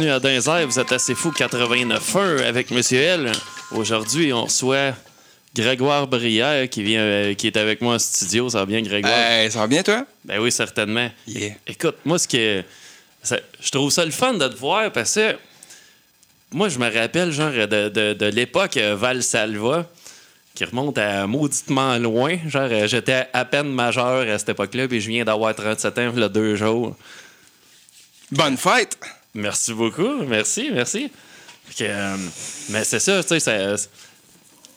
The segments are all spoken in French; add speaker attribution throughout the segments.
Speaker 1: Bienvenue à Dinzer, vous êtes assez fou 89 heures avec Monsieur L. Aujourd'hui, on reçoit Grégoire Brière qui vient euh, qui est avec moi en studio. Ça va bien, Grégoire?
Speaker 2: Ça va bien, toi?
Speaker 1: Ben oui, certainement.
Speaker 2: Yeah.
Speaker 1: Écoute, moi, ce que. je trouve ça le fun de te voir parce que. Moi, je me rappelle, genre, de, de- de l'époque euh, Val-Salva, qui remonte à mauditement loin. Genre, euh, j'étais à peine majeur à cette époque-là, puis je viens d'avoir 37 ans, il y a deux jours.
Speaker 2: Bonne fête!
Speaker 1: Merci beaucoup. Merci, merci. Que, euh, mais c'est ça, tu sais,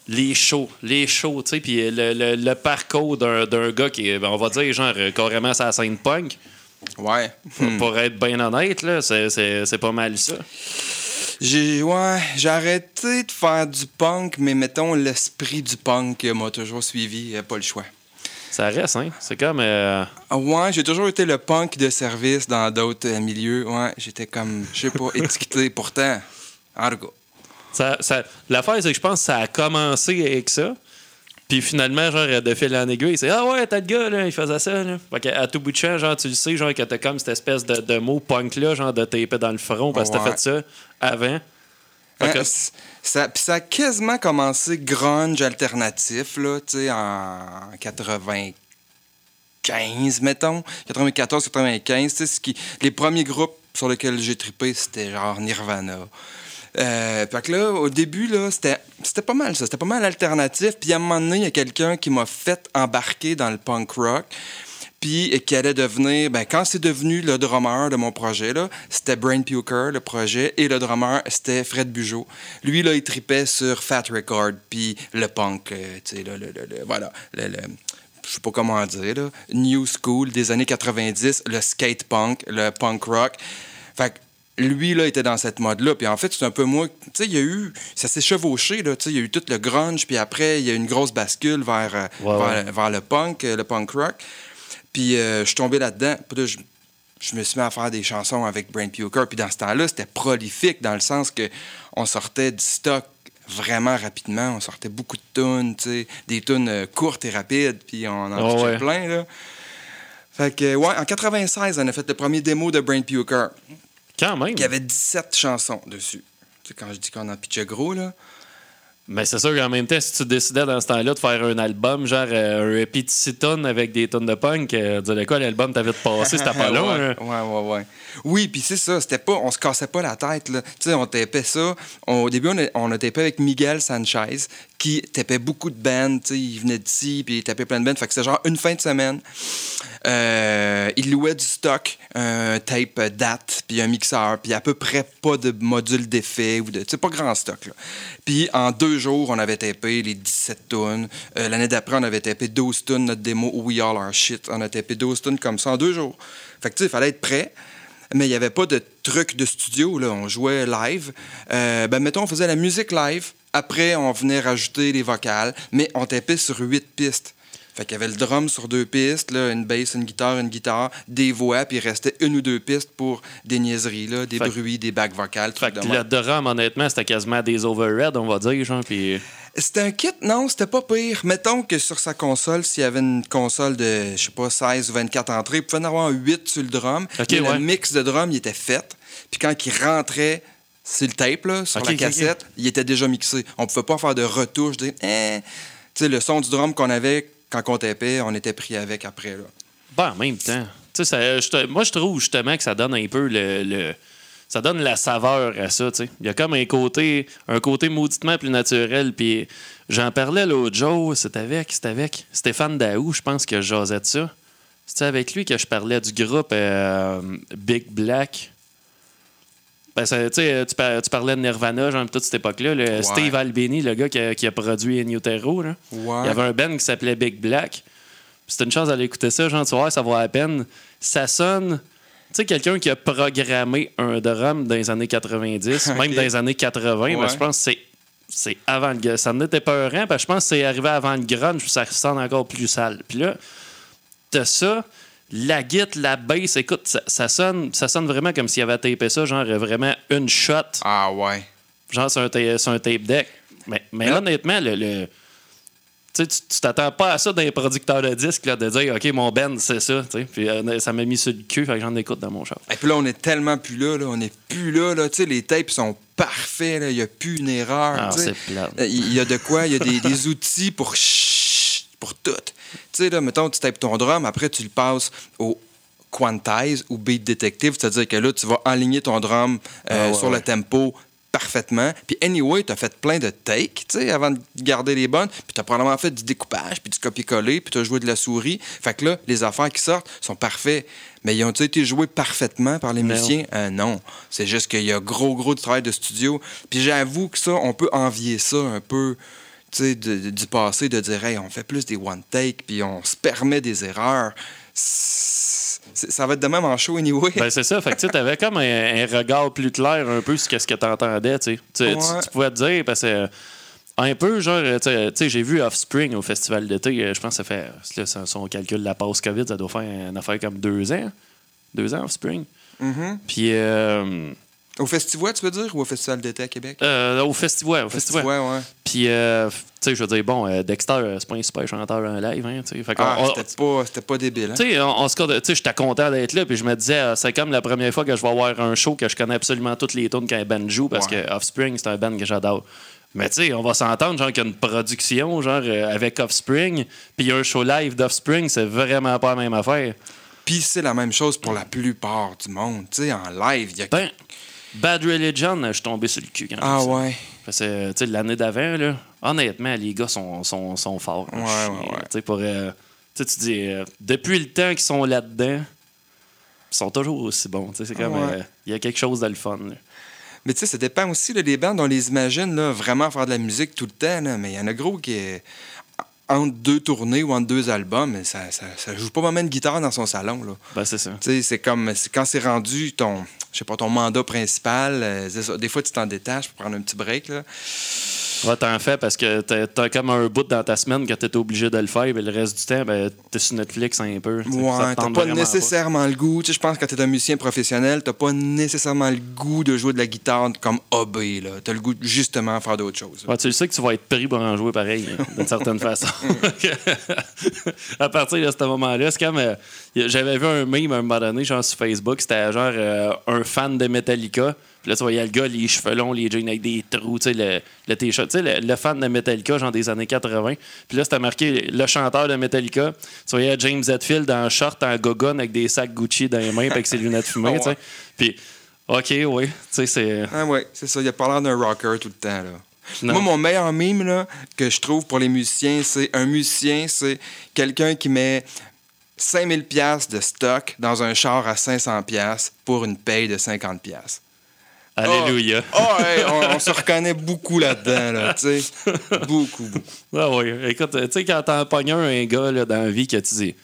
Speaker 1: les shows, les shows, tu sais, puis le, le- le parcours d'un d'un gars qui est, ben, on va dire, genre, euh, carrément sa scène punk.
Speaker 2: Ouais.
Speaker 1: Pour-
Speaker 2: Hmm.
Speaker 1: Pour être bien honnête, là, c'est- c'est c'est pas mal ça.
Speaker 2: J'ai ouais, j'ai arrêté de faire du punk, mais mettons l'esprit du punk m'a toujours suivi, pas le choix.
Speaker 1: Ça reste, hein? C'est comme. euh,
Speaker 2: Ah Ouais, j'ai toujours été le punk de service dans d'autres euh, milieux. Ouais, j'étais comme, je sais pas, étiqueté. Pourtant, en tout cas.
Speaker 1: ça, ça- L'affaire, c'est que je pense que ça a commencé avec ça. Puis finalement, genre, de fil en aiguille, c'est Ah ouais, t'as le gars, là, il faisait ça, là. Fait qu'à tout bout de champ, genre, tu le sais, genre, que t'as comme cette espèce de, de mot punk-là, genre, de taper dans le front parce que t'as fait ça avant.
Speaker 2: Hein, ça, puis ça a quasiment commencé grunge alternatif, là, tu sais, en 95, mettons. 94, 95, tu sais, ce qui... les premiers groupes sur lesquels j'ai trippé, c'était genre Nirvana. Euh, fait que là, au début, là, c'était c'était pas mal ça. C'était pas mal alternatif. Puis à un moment donné, il y a quelqu'un qui m'a fait embarquer dans le punk rock. Puis euh, qui allait devenir, ben, quand c'est devenu le drummer de mon projet, là, c'était Brain Puker, le projet, et le drummer, c'était Fred Bugeaud. Lui, là, il tripait sur Fat Record, puis le punk, euh, tu sais, là, le, le- le- voilà, le, le- je sais pas comment dire, là, New School des années 90, le skate punk, le punk rock. Fait que lui, là, était dans cette mode-là. Puis en fait, c'est un peu moi. Tu sais, il y a eu. Ça s'est chevauché, là. Tu sais, il y a eu tout le grunge, puis après, il y a eu une grosse bascule vers, euh,
Speaker 1: Ouais,
Speaker 2: vers, vers le punk, euh, le punk rock. Puis euh, je suis tombé là-dedans. Puis là, je, je me suis mis à faire des chansons avec Brain Puker. Puis dans ce temps-là, c'était prolifique dans le sens que on sortait du stock vraiment rapidement. On sortait beaucoup de tunes, tu sais, des tunes euh, courtes et rapides. Puis on en
Speaker 1: Oh, ouais.
Speaker 2: plein, là. Fait que, ouais, en 96, on a fait le premier démo de Brain Puker.
Speaker 1: Quand même.
Speaker 2: Il y avait 17 chansons dessus. Tu sais, quand je dis qu'on en pitchait gros, là.
Speaker 1: Mais c'est sûr qu'en même temps, si tu décidais dans ce temps-là de faire un album, genre euh, un EP de six tonnes avec des tonnes de punk, euh, dis quoi, l'album t'avais de passer, c'était pas long.
Speaker 2: ouais,
Speaker 1: hein?
Speaker 2: ouais, ouais, ouais. Oui, puis c'est ça, c'était pas, on se cassait pas la tête, là. Tu sais, on tapait ça. On- au début, on a, on a tapé avec Miguel Sanchez, qui tapait beaucoup de bands, tu sais, il venait d'ici, puis il tapait plein de bands. Fait que c'était genre une fin de semaine. Euh, il louait du stock, un tape date, puis un mixeur, puis à peu près pas de module d'effet ou de. Sais, pas grand stock. Puis en deux jours, on avait tapé les 17 tonnes. L'année d'après, on avait tapé 12 tonnes, notre démo We All Are Shit. On a tapé 12 tonnes comme ça en deux jours. Fait que tu sais, il fallait être prêt. Mais il n'y avait pas de truc de studio, là. On jouait live. Euh, ben, mettons, on faisait la musique live. Après, on venait rajouter les vocales. Mais on tapait sur huit pistes. Fait qu'il y avait le drum sur deux pistes, là, une bass, une guitare, une guitare, des voix, puis il restait une ou deux pistes pour des niaiseries, là, des
Speaker 1: Fait
Speaker 2: bruits, des bacs vocales,
Speaker 1: Fait que
Speaker 2: de
Speaker 1: le drum, honnêtement, c'était quasiment des overhead, on va dire, genre, puis...
Speaker 2: C'était un kit? Non, c'était pas pire. Mettons que sur sa console, s'il y avait une console de, je sais pas, 16 ou 24 entrées, il pouvait en avoir 8 sur le drum.
Speaker 1: Ok,
Speaker 2: mais
Speaker 1: ouais.
Speaker 2: Le mix de drum, il était fait. Puis quand il rentrait sur le tape, là, sur la cassette, il était déjà mixé. On pouvait pas faire de retouches. Dire, eh. Tu sais, le son du drum qu'on avait quand on tapait, on était pris avec après. Là.
Speaker 1: Ben, en même temps. Moi, je trouve justement que ça donne un peu le. ça donne la saveur à ça. Il y a comme un côté, un côté mauditement plus naturel. Puis j'en parlais l'autre jour, c'était avec, avec Stéphane Daou, je pense que je jasais de ça. C'était avec lui que je parlais du groupe euh, Big Black. Ben, ça, tu sais, tu, par- tu parlais de Nirvana, genre, toute cette époque-là. le Steve Albini, le gars qui a, qui a produit In Utero, là.
Speaker 2: Ouais.
Speaker 1: Il y avait un band qui s'appelait Big Black. C'était une chance d'aller écouter ça, genre, tu vois, ça vaut la peine. Ça sonne. Tu sais, quelqu'un qui a programmé un drum dans les années 90, même dans les années 80, mais
Speaker 2: Ouais.
Speaker 1: je pense que c'est. C'est avant le. Ça n'était pas parce que je pense que c'est arrivé avant le grunge, ça sonne encore plus sale. Puis là, t'as ça, la guitare, la bass, écoute, ça, ça sonne, ça sonne vraiment comme s'il avait tapé ça, genre vraiment une shot,
Speaker 2: Ah ouais.
Speaker 1: genre sur un, sur un tape deck. Mais, mais
Speaker 2: là-
Speaker 1: honnêtement, le, le- tu t'attends pas à ça d'un producteur de disques, là, de dire, OK, mon band, c'est ça. Puis euh, ça m'a mis sur le cul, fait que j'en écoute dans mon char.
Speaker 2: Et puis là, on est tellement plus là, là. on est plus là, là. Tu sais, les tapes sont parfaits, là. il n'y a plus une erreur.
Speaker 1: Ah, c'est.
Speaker 2: Euh, Il y a de quoi, il y a des, des outils pour pour tout. Tu sais, là, mettons, tu tapes ton drum, après, tu le passes au quantize ou beat detective, c'est-à-dire que là, tu vas aligner ton drum euh,
Speaker 1: Ah ouais,
Speaker 2: sur
Speaker 1: ouais.
Speaker 2: le tempo parfaitement. Puis anyway, tu as fait plein de takes, tu sais, avant de garder les bonnes. Puis tu as probablement fait du découpage, puis du copier-coller, puis tu as joué de la souris. Fait que là, les affaires qui sortent sont parfaits. Mais ils ont-ils été joués parfaitement par les
Speaker 1: Non.
Speaker 2: musiciens? Euh, non. C'est juste qu'il y a gros, gros du travail de studio. Puis j'avoue que ça, on peut envier ça un peu de- de- du passé, de dire, hey, on fait plus des one-take, puis on se permet des erreurs. Ça va être de même en show anyway.
Speaker 1: Ben, c'est ça. Fait que tu avais comme un, un regard plus clair un peu sur ce que tu entendais. Tu. Tu- pouvais te dire, parce que euh, un peu, genre, tu sais, j'ai vu Offspring au festival d'été. euh, Je pense que ça fait, là, si on calcule la pause COVID, ça doit faire une affaire comme deux ans. Deux ans, Offspring.
Speaker 2: Mhm.
Speaker 1: Puis euh,
Speaker 2: Au festival, tu veux dire, ou au Festival d'été à Québec?
Speaker 1: euh, au festival, au festival.
Speaker 2: Ouais.
Speaker 1: Puis, euh, tu sais, je veux dire, bon, euh, Dexter, euh, c'est pas un super chanteur en live, hein, tu sais.
Speaker 2: Ah, c'était pas, pas débile, hein?
Speaker 1: Tu sais, on, on j'étais content d'être là, puis je me disais, c'est comme la première fois que je vais avoir un show que je connais absolument toutes les tunes qu'un band joue, parce
Speaker 2: Ouais.
Speaker 1: que Offspring, c'est un band que j'adore. Mais tu sais, on va s'entendre, genre, qu'il y a une production, genre, avec Offspring, puis un show live d'Offspring, c'est vraiment pas la même affaire.
Speaker 2: Puis c'est la même chose pour la plupart du monde. Tu sais, en live, il y a...
Speaker 1: Ben, Bad Religion, je suis tombé sur le cul quand
Speaker 2: ah
Speaker 1: ça.
Speaker 2: ouais.
Speaker 1: Parce que, tu sais, l'année d'avant, là, honnêtement, les gars sont, sont, sont forts.
Speaker 2: Ouais, ouais, ouais.
Speaker 1: Tu sais, pour. euh, tu dis, euh, depuis le temps qu'ils sont là-dedans, ils sont toujours aussi bons. Tu sais, c'est comme.
Speaker 2: Ouais.
Speaker 1: euh, Il y a quelque chose de le fun. là.
Speaker 2: Mais tu sais, ça dépend aussi là, des bandes. On les imagine là, vraiment faire de la musique tout le temps. là. Mais il y en a gros qui est entre deux tournées ou entre deux albums, mais ça, ça, ça joue pas vraiment une guitare dans son salon. Là.
Speaker 1: Ben, c'est ça.
Speaker 2: C'est comme quand c'est rendu ton, je sais pas, ton mandat principal. euh. Des fois, tu t'en détaches pour prendre un petit break. Là.
Speaker 1: Ouais, t'en fais parce que t'as comme un bout dans ta semaine que t'es obligé de le faire, mais le reste du temps, ben, t'es sur Netflix un peu.
Speaker 2: Ouais, t'as pas nécessairement le goût. Tu sais, je pense que quand t'es un musicien professionnel, t'as pas nécessairement le goût de jouer de la guitare comme hobby. T'as le goût de justement faire d'autres choses.
Speaker 1: Ouais, tu sais que tu vas être pris pour en jouer pareil, hein, d'une certaine façon. à partir de ce moment-là, c'est comme. euh, J'avais vu un meme à un moment donné, genre sur Facebook, c'était genre euh, un fan de Metallica. Puis là, tu voyais le gars, les cheveux longs, les jeans avec des trous, tu sais, le, le t-shirt. Tu sais, le, le fan de Metallica, genre des années 80. Puis là, c'était marqué le chanteur de Metallica. Tu voyais James Hetfield en short, en gogon, avec des sacs Gucci dans les mains, avec ses lunettes fumées, tu sais. Puis, OK, oui, tu sais, c'est.
Speaker 2: Ah ouais, c'est ça. Il a pas l'air d'un rocker tout le temps. Là.
Speaker 1: Non.
Speaker 2: Moi, mon meilleur mime là, que je trouve pour les musiciens, c'est un musicien, c'est quelqu'un qui met 5000 pièces de stock dans un char à 500 pièces pour une paye de 50 pièces.
Speaker 1: Alléluia.
Speaker 2: Oh, hey, on, on se reconnaît beaucoup là-dedans, là, tu sais. Beaucoup, beaucoup.
Speaker 1: Ah oui. Écoute, tu sais, quand t'en pognes un, un gars là, dans la vie que tu dis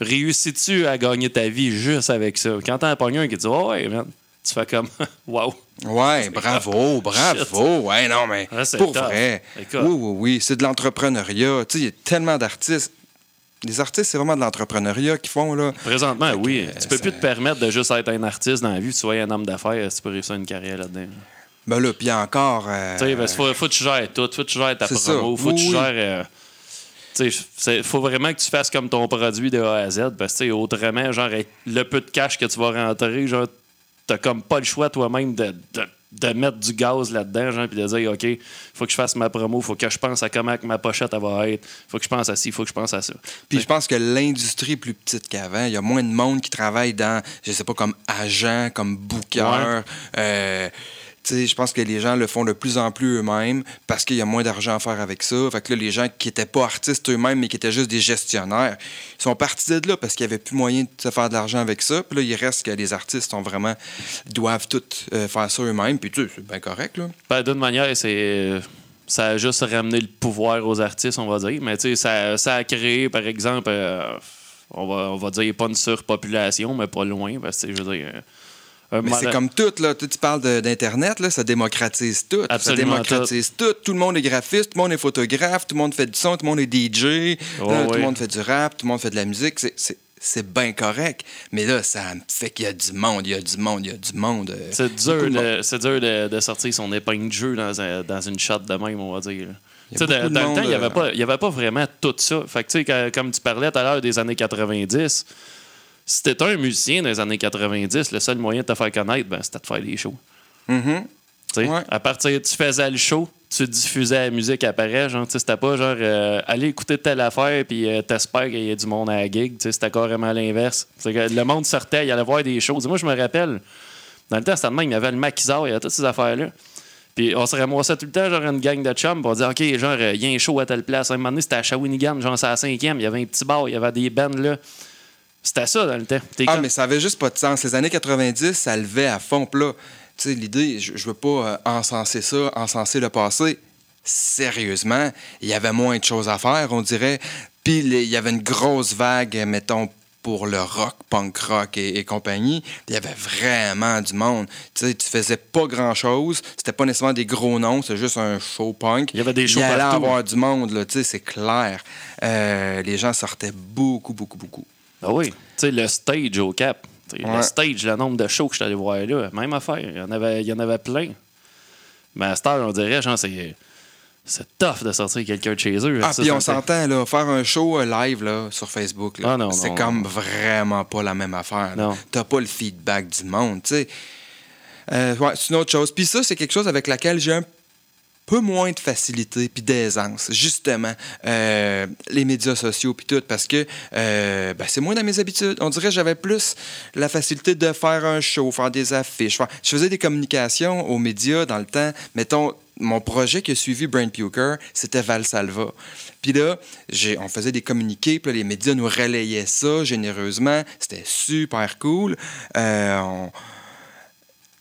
Speaker 1: Réussis-tu à gagner ta vie juste avec ça? Quand t'en pognes un qui dit Oh, ouais, man, tu fais comme Wow.
Speaker 2: Ouais, bravo, bravo. Ouais, non, mais
Speaker 1: Ah,
Speaker 2: pour vrai.
Speaker 1: Écoute.
Speaker 2: Oui, oui, oui. C'est de l'entrepreneuriat. Tu sais, il y a tellement d'artistes. Les artistes, c'est vraiment de l'entrepreneuriat qu'ils font, là.
Speaker 1: Présentement, oui.
Speaker 2: euh,
Speaker 1: tu peux
Speaker 2: ça-
Speaker 1: plus te permettre de juste être un artiste dans la vie, tu sois un homme d'affaires, si tu peux réussir une carrière là-dedans.
Speaker 2: Ben là, puis encore. euh,
Speaker 1: Tu sais, qu'il faut, faut que tu gères tout. Faut que tu gères ta
Speaker 2: ça.
Speaker 1: promo. Faut que tu gères. euh, il faut vraiment que tu fasses comme ton produit de A à Z. Parce que autrement, genre, le peu de cash que tu vas rentrer, genre, t'as comme pas le choix toi-même de, de, de mettre du gaz là-dedans, genre, puis de dire, OK, faut que je fasse ma promo, faut que je pense à comment que ma pochette elle va être, faut que je pense à ci, faut que je pense à ça.
Speaker 2: Puis je pense que l'industrie est plus petite qu'avant. Il y a moins de monde qui travaille dans, je sais pas, comme agent, comme booker.
Speaker 1: Ouais.
Speaker 2: Euh, je pense que les gens le font de plus en plus eux-mêmes parce qu'il y a moins d'argent à faire avec ça. Fait que là, les gens qui étaient pas artistes eux-mêmes, mais qui étaient juste des gestionnaires, ils sont partis de là parce qu'il y avait plus moyen de se faire de l'argent avec ça. Puis là, il reste que les artistes sont vraiment doivent tout euh, faire ça eux-mêmes. Puis tu sais, c'est bien correct, là.
Speaker 1: Ben, D'une manière, c'est. Ça a juste ramené le pouvoir aux artistes, on va dire. Mais tu sais, ça, a créé, par exemple, euh, on, va, on va dire pas une surpopulation, mais pas loin. Parce que, je veux dire. Un
Speaker 2: Mais c'est comme tout, là. Tu parles d'Internet, là, ça démocratise tout.
Speaker 1: Absolument
Speaker 2: ça démocratise tout. tout. le monde est graphiste, tout le monde est photographe, tout le monde fait du son, tout le monde est DJ,
Speaker 1: Oh,
Speaker 2: là, tout le monde fait du rap, tout le monde fait de la musique. C'est- C'est bien correct. Mais là, ça fait qu'il y a du monde, il y a du monde, il y a du monde. euh,
Speaker 1: C'est dur,
Speaker 2: de monde.
Speaker 1: de, c'est dur de, de sortir son épingle de jeu dans, un- dans une shot de même, on va dire. Dans,
Speaker 2: beaucoup de
Speaker 1: dans le temps, il n'y avait,
Speaker 2: euh,
Speaker 1: avait pas vraiment tout ça. Fait que, tu sais, quand- comme tu parlais tout à l'heure des années 90, si t'étais un musicien dans les années 90, le seul moyen de te faire connaître, ben, c'était de faire des shows. Tu sais,
Speaker 2: Ouais.
Speaker 1: À partir, tu faisais le show, tu diffusais la musique après, genre, c'était pas genre euh, aller écouter telle affaire puis euh, t'espères qu'il y ait du monde à la gig, c'était carrément l'inverse. Le monde sortait, il allait voir des choses. Moi, je me rappelle, dans le temps, c'était il y avait le maquisard, il y avait toutes ces affaires-là. Puis on se ramassait tout le temps, genre une gang de chums, on disait, OK, genre, euh, il y a un show à telle place. À un moment donné, c'était à Shawinigan, genre, c'est à la cinquième, il y avait un petit bar, il y avait des bands là. C'était ça dans le temps. T'es
Speaker 2: Ah,
Speaker 1: comme-
Speaker 2: mais ça avait juste pas de sens. Les années 90, ça levait à fond. Puis là, tu sais, l'idée, je, je veux pas euh, encenser ça, encenser le passé. Sérieusement, il y avait moins de choses à faire, on dirait. Puis il y avait une grosse vague, mettons, pour le rock, punk rock et, et compagnie. Il y avait vraiment du monde. Tu sais, tu faisais pas grand-chose. C'était pas nécessairement des gros noms, c'était juste un show punk.
Speaker 1: Il y avait des shows
Speaker 2: Il allait
Speaker 1: partout.
Speaker 2: avoir du monde, là, tu sais, c'est clair. Euh, les gens sortaient beaucoup, beaucoup, beaucoup.
Speaker 1: Ah oui, tu sais, le stage au Cap.
Speaker 2: Ouais.
Speaker 1: Le stage, le nombre de shows que je suis allé voir là, même affaire. Il y en avait, il y en avait plein. Mais à cette heure, on dirait, genre, c'est, c'est tough de sortir quelqu'un de chez eux.
Speaker 2: Ah, puis on s'entend, là, faire un show euh, live là, sur Facebook, là,
Speaker 1: Ah,
Speaker 2: c'est comme
Speaker 1: non.
Speaker 2: vraiment pas la même affaire. T'as pas le feedback du monde, tu sais. Euh, ouais, c'est une autre chose. Puis ça, c'est quelque chose avec laquelle j'ai un peu moins de facilité puis d'aisance, justement, euh, les médias sociaux puis tout, parce que euh, ben, c'est moins dans mes habitudes. On dirait que j'avais plus la facilité de faire un show, faire des affiches. Je faisais des communications aux médias dans le temps. Mettons, mon projet qui a suivi Brain Puker, c'était Valsalva. Puis là, on faisait des communiqués, puis les médias nous relayaient ça généreusement. C'était super cool. Euh, on-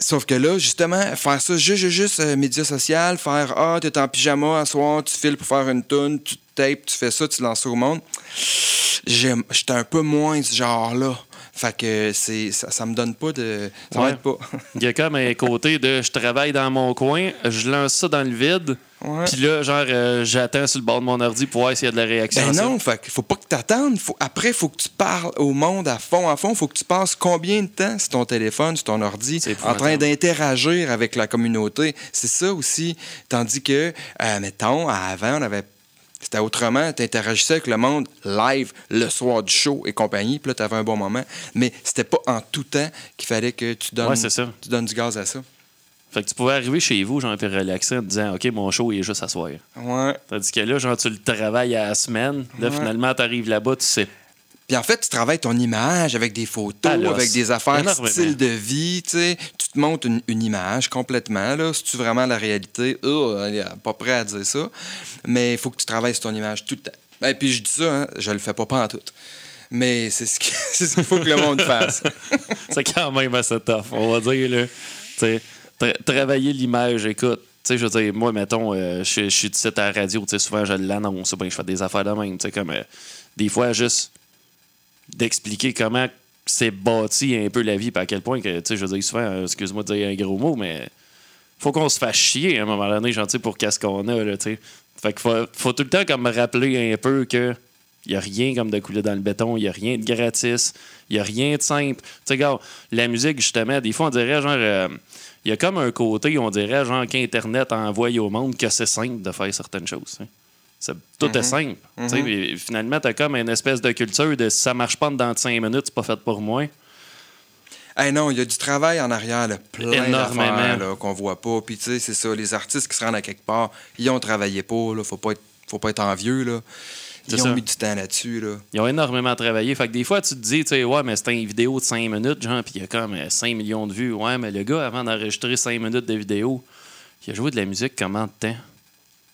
Speaker 2: Sauf que là, justement, faire ça juste, juste, euh, média social, faire Ah, t'es en pyjama un soir, tu files pour faire une tune, tu tapes, tu fais ça, tu lances ça au monde. J'étais un peu moins ce genre-là. Fait que c'est, ça, ça me donne pas de. Ça
Speaker 1: Ouais.
Speaker 2: m'aide pas.
Speaker 1: Il y a comme un côté de je travaille dans mon coin, je lance ça dans le vide. Puis là, genre, euh, j'attends sur le bord de mon ordi pour voir s'il y a de la réaction.
Speaker 2: Ben non, fait faut pas que t'attendes. Faut, après, il faut que tu parles au monde à fond, à fond. faut que tu passes combien de temps sur ton téléphone, sur ton ordi, en train d'interagir avec la communauté? C'est ça aussi. Tandis que, euh, mettons, avant, on avait. C'était autrement, tu interagissais avec le monde live le soir du show et compagnie, puis là, tu avais un bon moment. Mais c'était pas en tout temps qu'il fallait que tu donnes,
Speaker 1: Ouais, c'est ça.
Speaker 2: tu donnes du gaz à ça.
Speaker 1: Fait que tu pouvais arriver chez vous, genre, puis relaxer en te disant, OK, mon show, il est juste à soir.
Speaker 2: Ouais.
Speaker 1: Tandis que là, genre, tu le travailles à la semaine. Là,
Speaker 2: Ouais.
Speaker 1: finalement, t'arrives là-bas, tu sais
Speaker 2: Puis en fait, tu travailles ton image avec des photos,
Speaker 1: l'os.
Speaker 2: avec des affaires
Speaker 1: Énormément.
Speaker 2: style de vie, tu sais. Tu te montres une, une image complètement, là. Si tu vraiment la réalité, oh, elle est pas prêt à dire ça. Mais il faut que tu travailles sur ton image tout le temps. Et puis je dis ça, hein, je le fais pas pas en tout. Mais c'est ce qui- c'est ce qu'il faut que le monde fasse.
Speaker 1: c'est quand même assez tough, on va dire. Là. Tu sais, tra- travailler l'image, écoute. Tu sais, je veux dire, moi, mettons, euh, je suis ici à la radio, tu sais, souvent, je l'annonce, ou bien je fais des affaires de même, tu sais, comme, euh, des fois, juste d'expliquer comment c'est bâti un peu la vie, puis à quel point que, tu sais, je veux dire, souvent, euh, excuse-moi de dire un gros mot, mais faut qu'on se fasse chier à un moment donné, sais, pour qu'est-ce qu'on a, là, tu sais. Fait qu'il faut, tout le temps comme me rappeler un peu que il a rien comme de couler dans le béton, il a rien de gratis, il a rien de simple. Tu sais, la musique, justement, des fois, on dirait genre. Il y a comme un côté, on dirait, genre, qu'Internet envoie au monde que c'est simple de faire certaines choses. hein. Tout est simple. Tu sais, puis finalement, tu as comme une espèce de culture de si ça marche pas dans 5 minutes, c'est pas fait pour moi.
Speaker 2: Hey non, il y a du travail en arrière, là, plein d'affaires qu'on voit pas. Puis tu sais, c'est ça, les artistes qui se rendent à quelque part, ils ont travaillé pas, là. Faut pas être, faut pas être envieux, là. Ils ont
Speaker 1: ça.
Speaker 2: mis du temps là-dessus, là.
Speaker 1: Ils ont énormément travaillé. Fait que des fois, tu te dis, tu sais, ouais, mais c'était une vidéo de 5 minutes, genre, puis il y a comme euh, 5 millions de vues. Ouais, mais le gars, avant d'enregistrer 5 minutes de vidéo, il a joué de la musique comment de temps?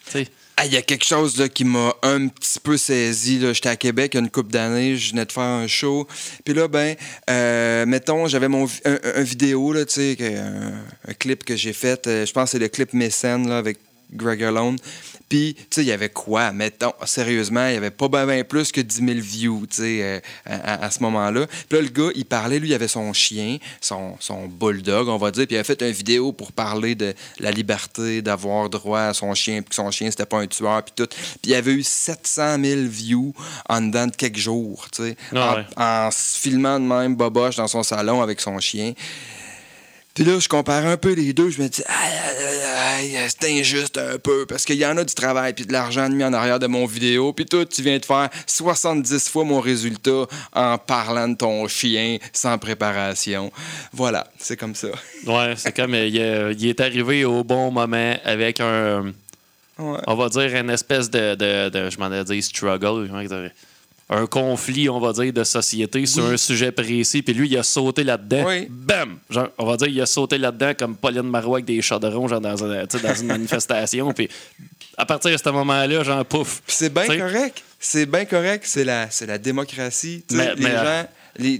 Speaker 1: Tu sais,
Speaker 2: Ah, Il y a quelque chose là, qui m'a un petit peu saisi. J'étais à Québec il y a une couple d'années, je venais de faire un show. Puis là, ben, euh, mettons, j'avais mon un, un vidéo, là, tu sais, que- un, un clip que j'ai fait. euh, je pense que c'est le clip Mécène là, avec Greg Alone. Puis, tu sais, il y avait quoi? Mettons, sérieusement, il y avait pas bien ben plus que 10 000 views, tu sais, euh, à, ce moment-là. Puis là, le gars, il parlait, lui, il avait son chien, son, son bulldog, on va dire, puis il avait fait une vidéo pour parler de la liberté d'avoir droit à son chien, puis que son chien, c'était pas un tueur, puis tout. Puis il avait eu 700 000 views en dedans de quelques jours, tu sais,
Speaker 1: Ah
Speaker 2: en,
Speaker 1: ouais.
Speaker 2: en se filmant de même boboche dans son salon avec son chien. Puis là, je compare un peu les deux. Je me dis, aïe, aïe, aïe, c'est injuste un peu. Parce qu'il y en a du travail puis de l'argent mis en arrière de mon vidéo. Puis toi, tu viens de faire 70 fois mon résultat en parlant de ton chien sans préparation. Voilà, c'est comme ça.
Speaker 1: Ouais, c'est comme euh, il, euh, il est arrivé au bon moment avec un.
Speaker 2: Ouais.
Speaker 1: On va dire une espèce de. de, de- je m'en ai dit struggle. Un conflit, on va dire, de société sur
Speaker 2: Oui.
Speaker 1: un sujet précis. Puis lui, il a sauté là-dedans.
Speaker 2: Oui.
Speaker 1: Bam! Genre, on va dire, il a sauté là-dedans comme Pauline Marois avec des chaudrons, genre dans, un- dans une manifestation. Puis à partir de ce moment-là, genre, pouf.
Speaker 2: C'est bien correct. C'est bien correct. C'est la, c'est la démocratie.
Speaker 1: Mais-
Speaker 2: les,
Speaker 1: mais-
Speaker 2: gens, les,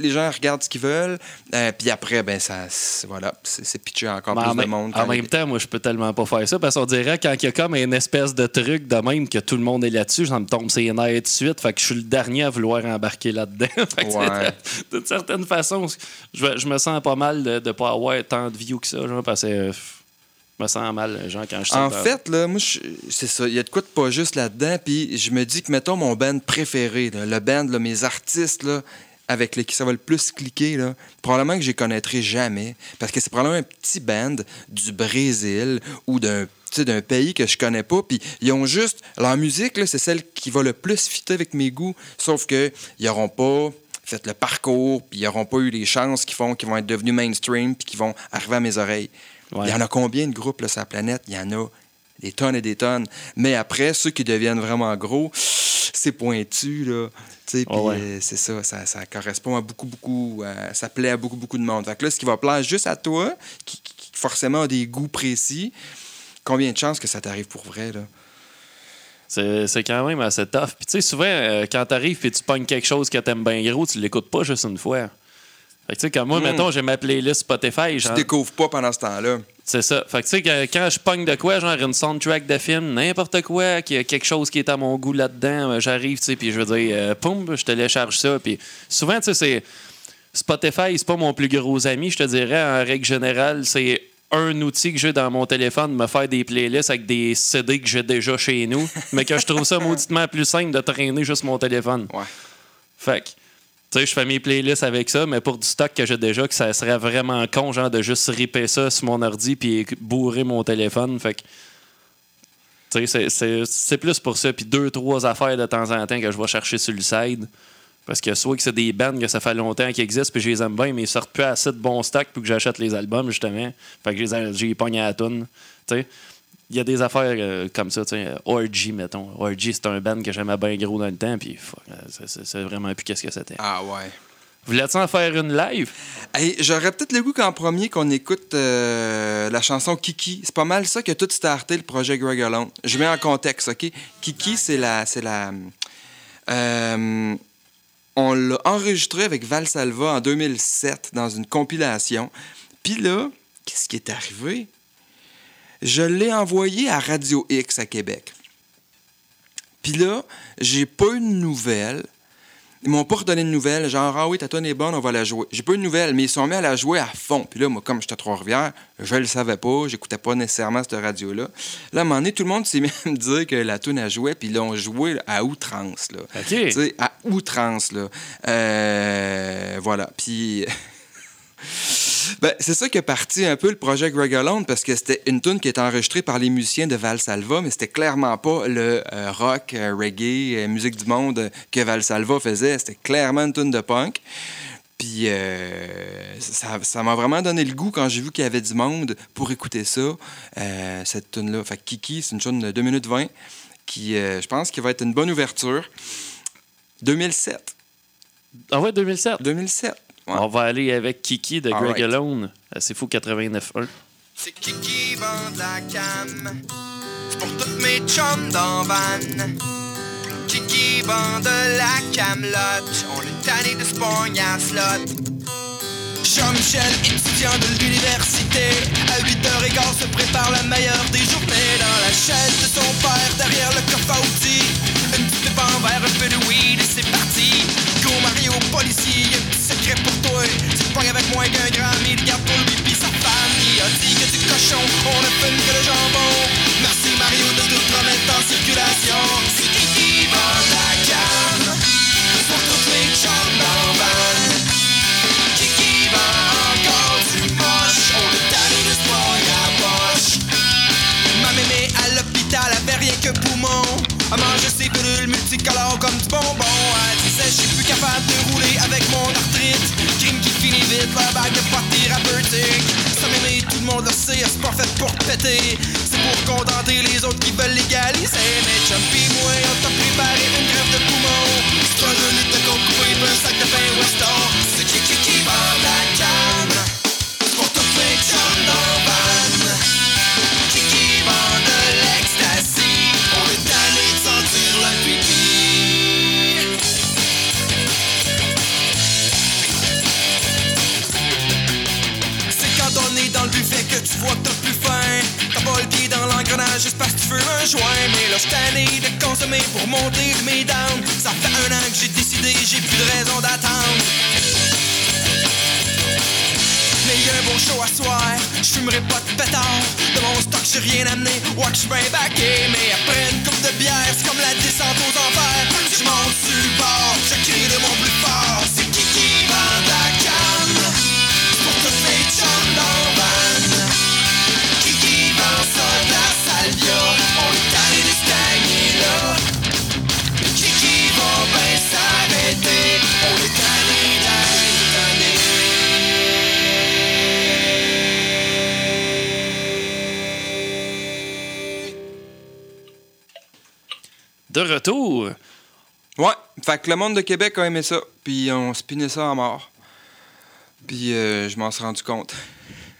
Speaker 2: les gens regardent ce qu'ils veulent. euh, puis après, ben ça, c'est- voilà, c'est, c'est pitché encore
Speaker 1: Mais
Speaker 2: plus
Speaker 1: en,
Speaker 2: de
Speaker 1: même-
Speaker 2: monde.
Speaker 1: en même
Speaker 2: les-
Speaker 1: temps, moi, je peux tellement pas faire ça parce qu'on dirait quand il y a comme une espèce de truc de même que tout le monde est là-dessus, ça me tombe ses nerfs tout de suite. Fait que je suis le dernier à vouloir embarquer là-dedans.
Speaker 2: Ouais.
Speaker 1: D'une certaine façon, je, je me sens pas mal de ne pas avoir tant de views que ça, genre, parce que euh, je me sens mal, genre, quand je
Speaker 2: En fait, là, moi, je- c'est ça. Il y a de quoi de pas juste là-dedans. Puis je me dis que, mettons, mon band préféré, là, le band, là, mes artistes, là, avec lesquels ça va le plus cliquer, là, probablement que je les connaîtrai jamais. Parce que c'est probablement un petit band du Brésil ou d'un d'un pays que je connais pas. Puis ils ont juste. Leur musique, c'est celle qui va le plus fitter avec mes goûts. Sauf que ils n'auront pas fait le parcours, puis ils n'auront pas eu les chances qui font qu'ils vont être devenus mainstream, puis qui vont arriver à mes oreilles.
Speaker 1: Ouais.
Speaker 2: Il y en a combien de groupes là, sur la planète? Il y en a des tonnes et des tonnes. Mais après, ceux qui deviennent vraiment gros, c'est pointu, là. Tu sais, puis
Speaker 1: ouais.
Speaker 2: euh, c'est ça, ça, ça correspond à beaucoup, beaucoup, euh, ça plaît à beaucoup, beaucoup de monde. Fait que là, ce qui va plaire juste à toi, qui, forcément a des goûts précis, combien de chances que ça t'arrive pour vrai, là?
Speaker 1: C'est c'est quand même assez tough. Puis tu sais, souvent, euh, quand t'arrives et tu pognes quelque chose que t'aimes bien gros, tu l'écoutes pas juste une fois. Fait que tu sais, comme moi,
Speaker 2: Mm.
Speaker 1: mettons, j'ai ma playlist Spotify.
Speaker 2: Tu
Speaker 1: genre-
Speaker 2: découvres pas pendant ce temps-là.
Speaker 1: C'est ça. Fait que tu sais, que- quand je pogne de quoi, genre une soundtrack de film, n'importe quoi, qu'il y a quelque chose qui est à mon goût là-dedans, euh, j'arrive, tu sais, puis je veux dire, euh, poum, je télécharge ça. Puis souvent, tu sais, c'est. Spotify, c'est pas mon plus gros ami, je te dirais. En règle générale, c'est un outil que j'ai dans mon téléphone, me faire des playlists avec des CD que j'ai déjà chez nous, mais que je trouve ça mauditement plus simple de traîner juste mon téléphone.
Speaker 2: Ouais.
Speaker 1: Fait que, tu sais, je fais mes playlists avec ça, mais pour du stock que j'ai déjà, que ça serait vraiment con, genre, de juste ripper ça sur mon ordi puis bourrer mon téléphone. Fait que, tu sais, c'est- plus pour ça. Puis deux, trois affaires de temps en temps que je vais chercher sur le side. Parce que soit que c'est des bands que ça fait longtemps qu'ils existent, puis je les aime bien, mais ils sortent plus assez de bons stocks pour que j'achète les albums, justement. Fait que je les j'ai pogné à la toune. Tu sais, il y a des affaires euh, comme ça, tu sais. Orgy, mettons. Orgy, c'est un band que j'aimais bien gros dans le temps, puis fuck, euh, c'est- vraiment plus qu'est-ce que c'était.
Speaker 2: Ah ouais.
Speaker 1: Voulais-tu en faire une live?
Speaker 2: Hey, J'aurais peut-être le goût qu'en premier, qu'on écoute euh, la chanson Kiki. C'est pas mal ça que tout starté le projet Greg Alone. Je mets en contexte, OK? Kiki, c'est la... C'est la euh, on l'a enregistré avec Val Salva en 2007 dans une compilation. Puis là, qu'est-ce qui est arrivé? Je l'ai envoyé à Radio X à Québec. Puis là, j'ai pas eu de nouvelles. Ils m'ont pas redonné de nouvelles, genre, ah oui, ta tonne est bonne, on va la jouer. J'ai pas eu de nouvelles, mais ils sont mis à la jouer à fond. Puis là, moi, comme j'étais à Trois-Rivières, je le savais pas, j'écoutais pas nécessairement cette radio-là. Là, à un moment donné, tout le monde s'est mis à me dire que la tune a joué, puis ils l'ont joué à outrance, là.
Speaker 1: OK.
Speaker 2: Tu sais, à outrance, là. Euh, voilà. Puis. Ben, c'est ça qui a parti un peu le projet Greg Alone parce que c'était une tune qui était enregistrée par les musiciens de Val Salva, mais c'était clairement pas le euh, rock, euh, reggae, euh, musique du monde que Val Salva faisait. C'était clairement une tune de punk. Puis ça m'a vraiment donné le goût quand j'ai vu qu'il y avait du monde pour écouter ça, cette tune-là. Fait Kiki, c'est une tune de 2 minutes 20 qui, je pense, qui va être une bonne ouverture. 2007.
Speaker 1: En vrai, 2007.
Speaker 2: 2007. Ouais.
Speaker 1: On va aller avec Kiki de Greg
Speaker 2: right.
Speaker 1: Alone. C'est fou 89.1.
Speaker 3: C'est qui vend de la cam C'est pour toutes mes chums dans van qui vend de la camelote On est tanné de spawn à slot Jean-Michel, étudiant de l'université À 8h15 se prépare la meilleure des journées Dans la chaise de son père, derrière le coffre à outils Une petite verre, un peu de weed et c'est parti Mario, policier, y'a un petit secret pour toi. Te pognes avec moins qu'un grand mais il garde pour lui pis de faire bague de pas thérapeutique. Ça m'aimer, tout le monde le sait, c'est pas fait pour péter. C'est pour contenter les autres qui veulent légaliser. Mais Chumpy, moi, on là, j'suis tanné de consommer pour monter mes downs. Ça fait un an que j'ai décidé, j'ai plus de raison d'attendre. Mais y'a un bon show à soir, j'fumerai pas de pétard. De mon stock, j'ai rien amené, ouais j'suis bien backé. Mais après une coupe de bière, c'est comme la descente aux enfers. J'monte sur le bord, je de mon plus fort. De
Speaker 1: retour.
Speaker 2: Ouais, fait que le monde de Québec a aimé ça, puis on spinait ça à mort. Puis euh, je m'en suis rendu compte.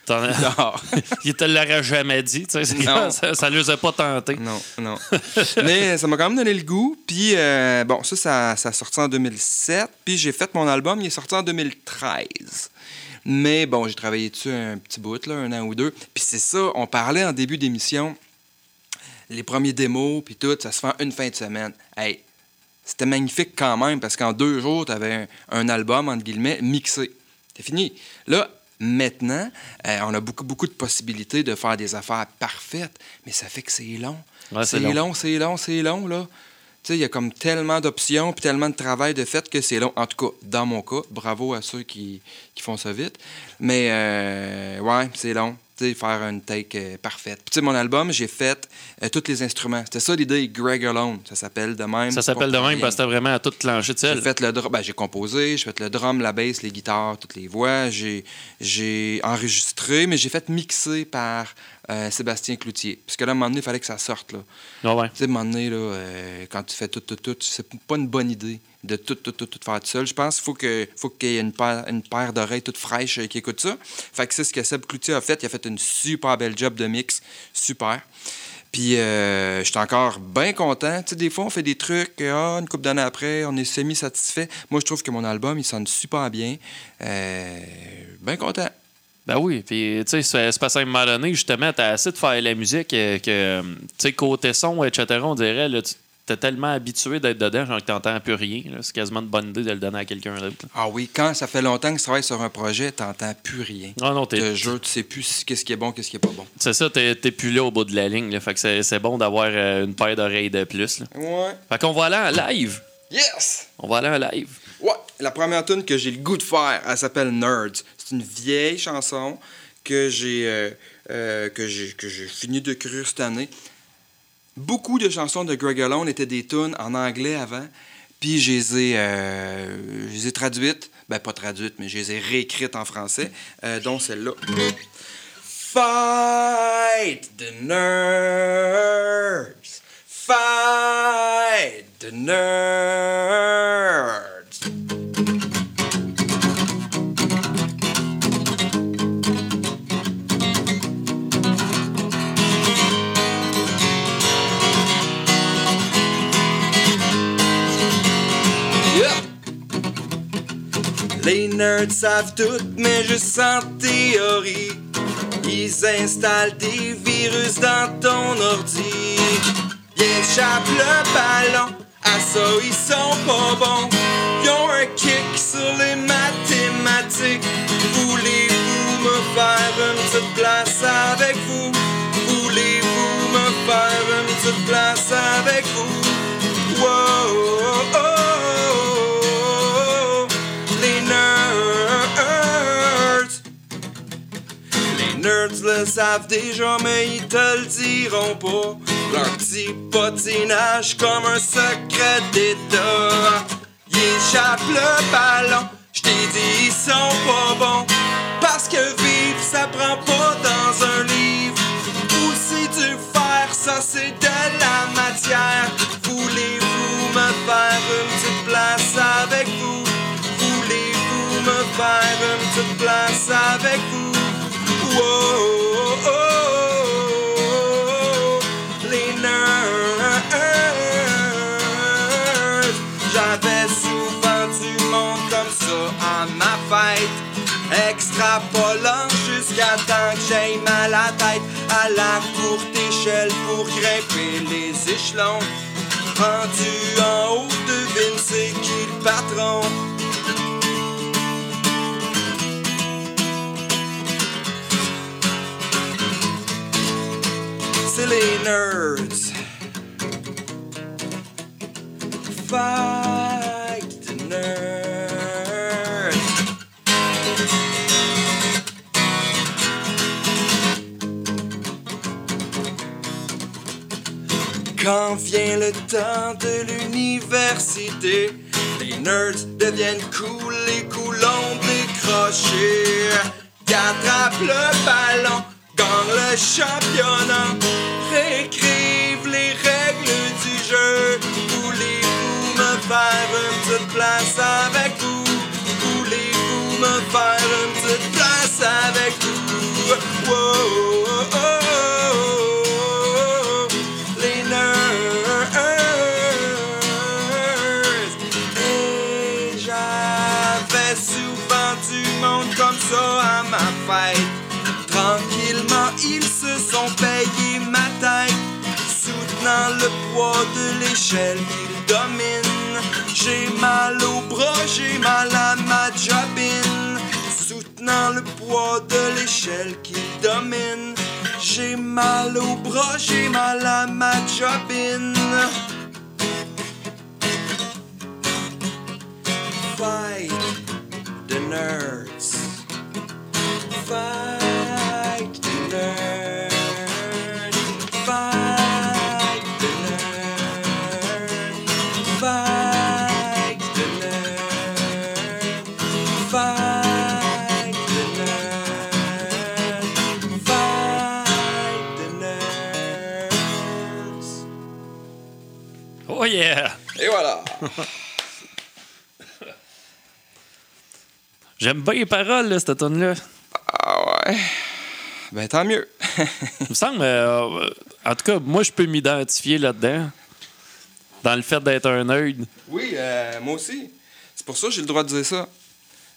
Speaker 1: T'en-
Speaker 2: Dehors.
Speaker 1: Il te l'aurait jamais dit, tu sais. c'est-
Speaker 2: Non.
Speaker 1: Ça, ça lui a pas tenté.
Speaker 2: Non, non. Mais ça m'a quand même donné le goût. Puis, euh, bon, ça, ça, ça a sorti en 2007. Puis, j'ai fait mon album, il est sorti en 2013. Mais bon, j'ai travaillé dessus un petit bout, là, un an ou deux. Puis, c'est ça, on parlait en début d'émission, les premiers démos, puis tout, ça se fait en une fin de semaine. Hey, c'était magnifique quand même, parce qu'en deux jours, tu avais un, un album, entre guillemets, mixé. C'est fini. Là, maintenant, euh, on a beaucoup, beaucoup de possibilités de faire des affaires parfaites, mais ça fait que c'est long.
Speaker 1: Ouais,
Speaker 2: c'est
Speaker 1: long.
Speaker 2: long, c'est long, c'est long, là. Tu sais, il y a comme tellement d'options puis tellement de travail de fait que c'est long. En tout cas, dans mon cas, bravo à ceux qui, qui font ça vite. Mais, euh, ouais, c'est long. Faire une take euh, parfaite. Puis, tu sais, mon album, j'ai fait euh, tous les instruments. C'était ça l'idée, Greg Alone. Ça s'appelle de même.
Speaker 1: Ça s'appelle de même parce que t'as vraiment à tout clencher de
Speaker 2: J'ai fait le ben, j'ai composé, j'ai fait le drum, la bass, les guitares, toutes les voix. J'ai, j'ai enregistré, mais j'ai fait mixer par euh, Sébastien Cloutier. Parce que là, à un moment donné, il fallait que ça sorte. Là.
Speaker 1: Ah ouais.
Speaker 2: Tu sais, à un moment donné, là, euh, quand tu fais tout, tout, tout, c'est pas une bonne idée de tout, faire tout seul. Je pense qu'il faut que- faut qu'il y ait une paire, une paire d'oreilles toutes fraîches euh, qui écoutent ça. Fait que c'est ce que Seb Cloutier a fait. Il a fait une super belle job de mix. Super. Puis, euh, j'étais encore bien content. Tu sais, des fois, on fait des trucs, euh, ah, une couple d'années après, on est semi-satisfait. Moi, je trouve que mon album, il sonne super bien. Euh, bien content.
Speaker 1: Ben oui, puis tu sais, c'est qu'à un moment donné, justement, t'as assez de faire la musique que, tu sais, côté son, etc., on dirait, là, tu t'es tellement habitué d'être dedans, genre que t'entends plus rien. C'est quasiment une bonne idée de le donner à quelqu'un d'autre.
Speaker 2: Ah oui, quand ça fait longtemps que tu travailles sur un projet, t'entends plus rien.
Speaker 1: Ah non, t'es,
Speaker 2: jure, tu sais plus qu'est-ce qui est bon, qu'est-ce qui est pas bon.
Speaker 1: c'est ça, t'es, plus là au bout de la ligne. Là, fait que c'est, bon d'avoir euh, une paire d'oreilles de plus. Là.
Speaker 2: Ouais.
Speaker 1: Fait qu'on va aller en live.
Speaker 2: Yes!
Speaker 1: On va aller en live.
Speaker 2: Ouais, la première tune que j'ai le goût de faire, elle s'appelle Nerds. C'est une vieille chanson que j'ai euh, euh, que j'ai fini de d'écrire cette année. Beaucoup de chansons de Greg Alone étaient des tunes en anglais avant, puis je les ai, euh, je les ai traduites, ben pas traduites, mais je les ai réécrites en français, euh, dont celle-là. Fight the nerds! Fight the nerds! Nerds savent tout, mais juste en théorie. Ils installent des virus dans ton ordi. Ils échappent le ballon, à ça ils sont pas bons. Ils ont un kick sur les mathématiques. Voulez-vous me faire une petite place avec vous? Voulez-vous me faire une petite place avec vous? Wow, oh, oh, oh, nerds le savent déjà, mais ils te le diront pas. Leur petit potinage comme un secret d'État. Ils échappent le ballon, je J't'ai dit, ils sont pas bons. Parce que vivre, ça prend pas dans un livre. Ou si tu faire, ça c'est de la matière. Voulez-vous me faire une petite place avec vous? Voulez-vous me faire une petite place avec vous? J'avais souvent du monde comme ça à ma fête. Extrapolant jusqu'à temps que j'aille mal à la tête à la courte échelle pour grimper les échelons. Rendu en haut, devine c'est qui le patron. Les nerds. Fight nerds. Quand vient le temps de l'université, les nerds deviennent cool, les coulons décrochés. Ils attrapent le ballon, gagnent le championnat, réécrivent les règles du jeu. Voulez-vous me faire une petite place avec vous? Voulez-vous me faire une petite place avec vous? Wow, oh, oh, oh, les nerds. Et j'avais souvent du monde comme ça à ma fête. Poids de l'échelle qu'ils dominent. J'ai mal au bras, j'ai mal à ma jobine. Soutenant le poids de l'échelle qu'ils dominent. J'ai mal au bras, j'ai mal à ma jobine. Fight the nerds. Fight
Speaker 1: Oh yeah!
Speaker 2: Et voilà.
Speaker 1: J'aime bien les paroles, là, cette tune là
Speaker 2: Ah ouais. Ben tant mieux.
Speaker 1: Il me semble, euh, en tout cas, moi, je peux m'identifier là-dedans. Dans le fait d'être un nerd.
Speaker 2: oui, euh, moi aussi. C'est pour ça que j'ai le droit de dire ça.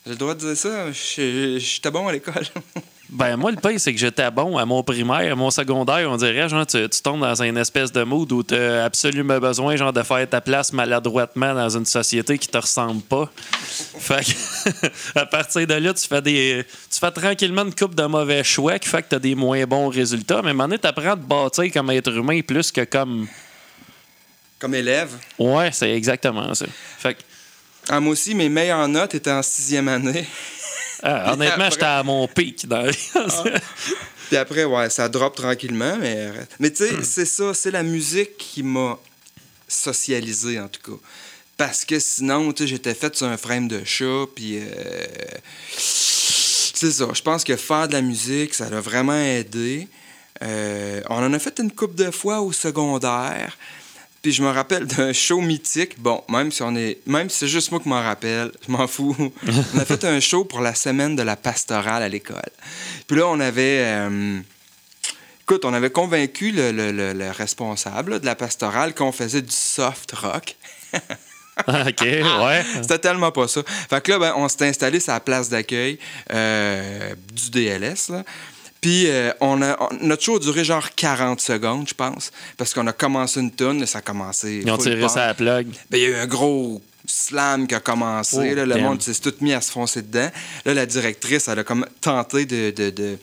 Speaker 2: J'ai le droit de dire ça. J'étais bon à l'école.
Speaker 1: Ben, moi, le pire, c'est que j'étais bon à mon primaire, à mon secondaire, on dirait, genre, tu, tu tombes dans une espèce de mood où tu as absolument besoin, genre, de faire ta place maladroitement dans une société qui te ressemble pas. Fait que, à partir de là, tu fais des. Tu fais tranquillement une coupe de mauvais choix qui fait que tu as des moins bons résultats. Mais à un moment donné, tu apprends à te bâtir comme être humain plus que comme.
Speaker 2: Comme élève.
Speaker 1: Ouais, c'est exactement ça. Fait que,
Speaker 2: Ah, moi aussi, mes meilleures notes étaient en sixième année.
Speaker 1: Ah, honnêtement,
Speaker 2: Après-
Speaker 1: j'étais à mon pic dans vie.
Speaker 2: Puis après, ouais, ça drop tranquillement. Mais, mais tu sais, c'est ça, c'est la musique qui m'a socialisé, en tout cas. Parce que sinon, tu sais, j'étais fait sur un frame de chat, puis... euh, c'est ça, je pense que faire de la musique, ça l'a vraiment aidé. Euh, on en a fait une couple de fois au secondaire. Puis je me rappelle d'un show mythique. Bon, même si on est. Même si c'est juste moi qui m'en rappelle, je m'en fous. on a fait un show pour la semaine de la pastorale à l'école. Puis là, on avait. euh, écoute, on avait convaincu le, le- le- le responsable là, de la pastorale qu'on faisait du soft rock.
Speaker 1: OK, ouais.
Speaker 2: C'était tellement pas ça. Fait que là, ben, on s'est installé sur la place d'accueil euh, du DLS. Là. Puis euh, on a, on- notre show a duré genre 40 secondes, je pense. Parce qu'on a commencé une tonne, ça a commencé.
Speaker 1: Ils ont tiré ça à la plug.
Speaker 2: Ben, il y a eu un gros slam qui a commencé.
Speaker 1: Oh,
Speaker 2: là, le
Speaker 1: damn.
Speaker 2: monde s'est tout mis à se foncer dedans. Là, la directrice, elle a comme tenté de, de- de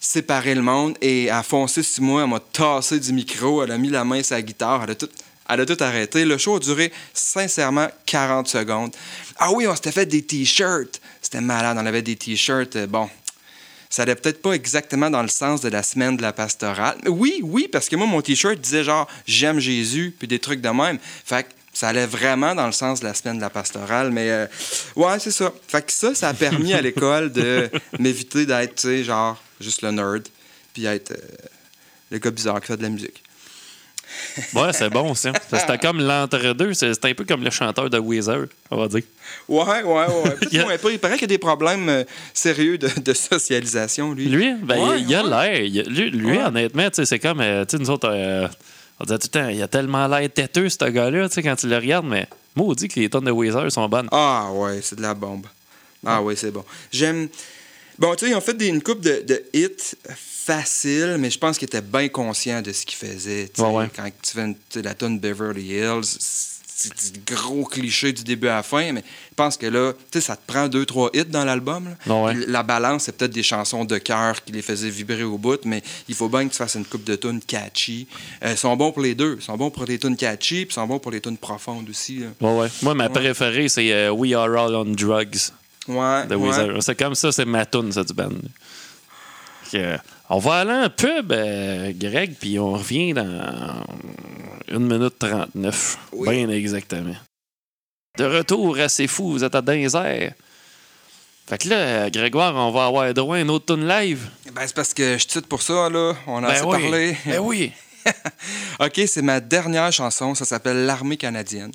Speaker 2: séparer le monde et a foncé sur moi. Elle m'a tassé du micro. Elle a mis la main sur la guitare. Elle a tout, elle a tout arrêté. Le show a duré sincèrement 40 secondes. Ah oui, on s'était fait des t-shirts. C'était malade. On avait des t-shirts. euh, Bon, ça allait peut-être pas exactement dans le sens de la semaine de la pastorale. Oui, oui, parce que moi, mon T-shirt disait genre « J'aime Jésus », puis des trucs de même. Fait que ça allait vraiment dans le sens de la semaine de la pastorale. Mais euh, ouais, c'est ça. Fait que ça, ça a permis à l'école de m'éviter d'être, tu sais, genre, juste le nerd, puis être euh, le gars bizarre qui fait de la musique.
Speaker 1: Ouais, c'est bon, ça. C'était comme l'entre-deux. C'était un peu comme le chanteur de Weezer, on va dire.
Speaker 2: Ouais, ouais, ouais.
Speaker 1: Il
Speaker 2: pas- paraît qu'il y a des problèmes euh, sérieux de, de socialisation, lui.
Speaker 1: Lui, ben,
Speaker 2: Ouais,
Speaker 1: il, a l'air. Lui, lui,
Speaker 2: Ouais.
Speaker 1: honnêtement, c'est comme, euh, tu sais, nous autres, euh, on disait tout le temps, il a tellement l'air têteux, ce gars-là, tu sais, quand tu le regardes, mais maudit que les tonnes de Weezer sont bonnes.
Speaker 2: Ah ouais, c'est de la bombe. Ah ouais, c'est bon. J'aime. Bon, tu sais, ils ont fait des, une coupe de, de hits faciles, mais je pense qu'ils étaient bien conscients de ce qu'ils faisaient.
Speaker 1: Ouais, ouais.
Speaker 2: Quand tu fais une- la tune Beverly Hills, c'est gros cliché du début à la fin, mais je pense que là, tu sais, ça te prend deux, trois hits dans l'album.
Speaker 1: Ouais,
Speaker 2: La balance, c'est peut-être des chansons de cœur qui les faisaient vibrer au bout, mais il faut bien que tu fasses une coupe de tunes catchy. Euh, ils sont bons pour les deux. Ils sont bons pour les tunes catchy, puis ils sont bons pour les tunes profondes aussi.
Speaker 1: Ouais, ouais. Moi, ma préférée, c'est euh, We Are All on Drugs
Speaker 2: Ouais. ouais.
Speaker 1: C'est comme ça, c'est ma tune, ça, du band. Que, on va aller en pub, euh, Greg, puis on revient dans 1 minute 39.
Speaker 2: Oui.
Speaker 1: Bien exactement. De retour à C'est Fou, vous êtes à Dinzer. Fait que là, Grégoire, on va avoir droit à une autre tune live.
Speaker 2: Ben, c'est parce que je titre pour ça, là. On a assez
Speaker 1: oui.
Speaker 2: parlé.
Speaker 1: Ben oui.
Speaker 2: OK, c'est ma dernière chanson. Ça s'appelle L'Armée canadienne.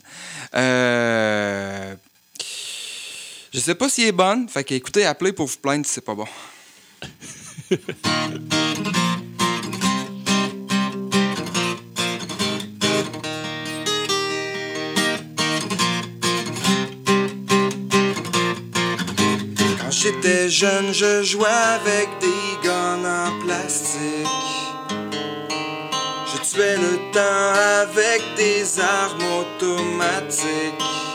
Speaker 2: Euh... Je sais pas si elle est bonne. Fait que écoutez, appelez pour vous plaindre si c'est pas bon. Quand j'étais jeune, je jouais avec des guns en plastique. Je tuais le temps avec des armes automatiques.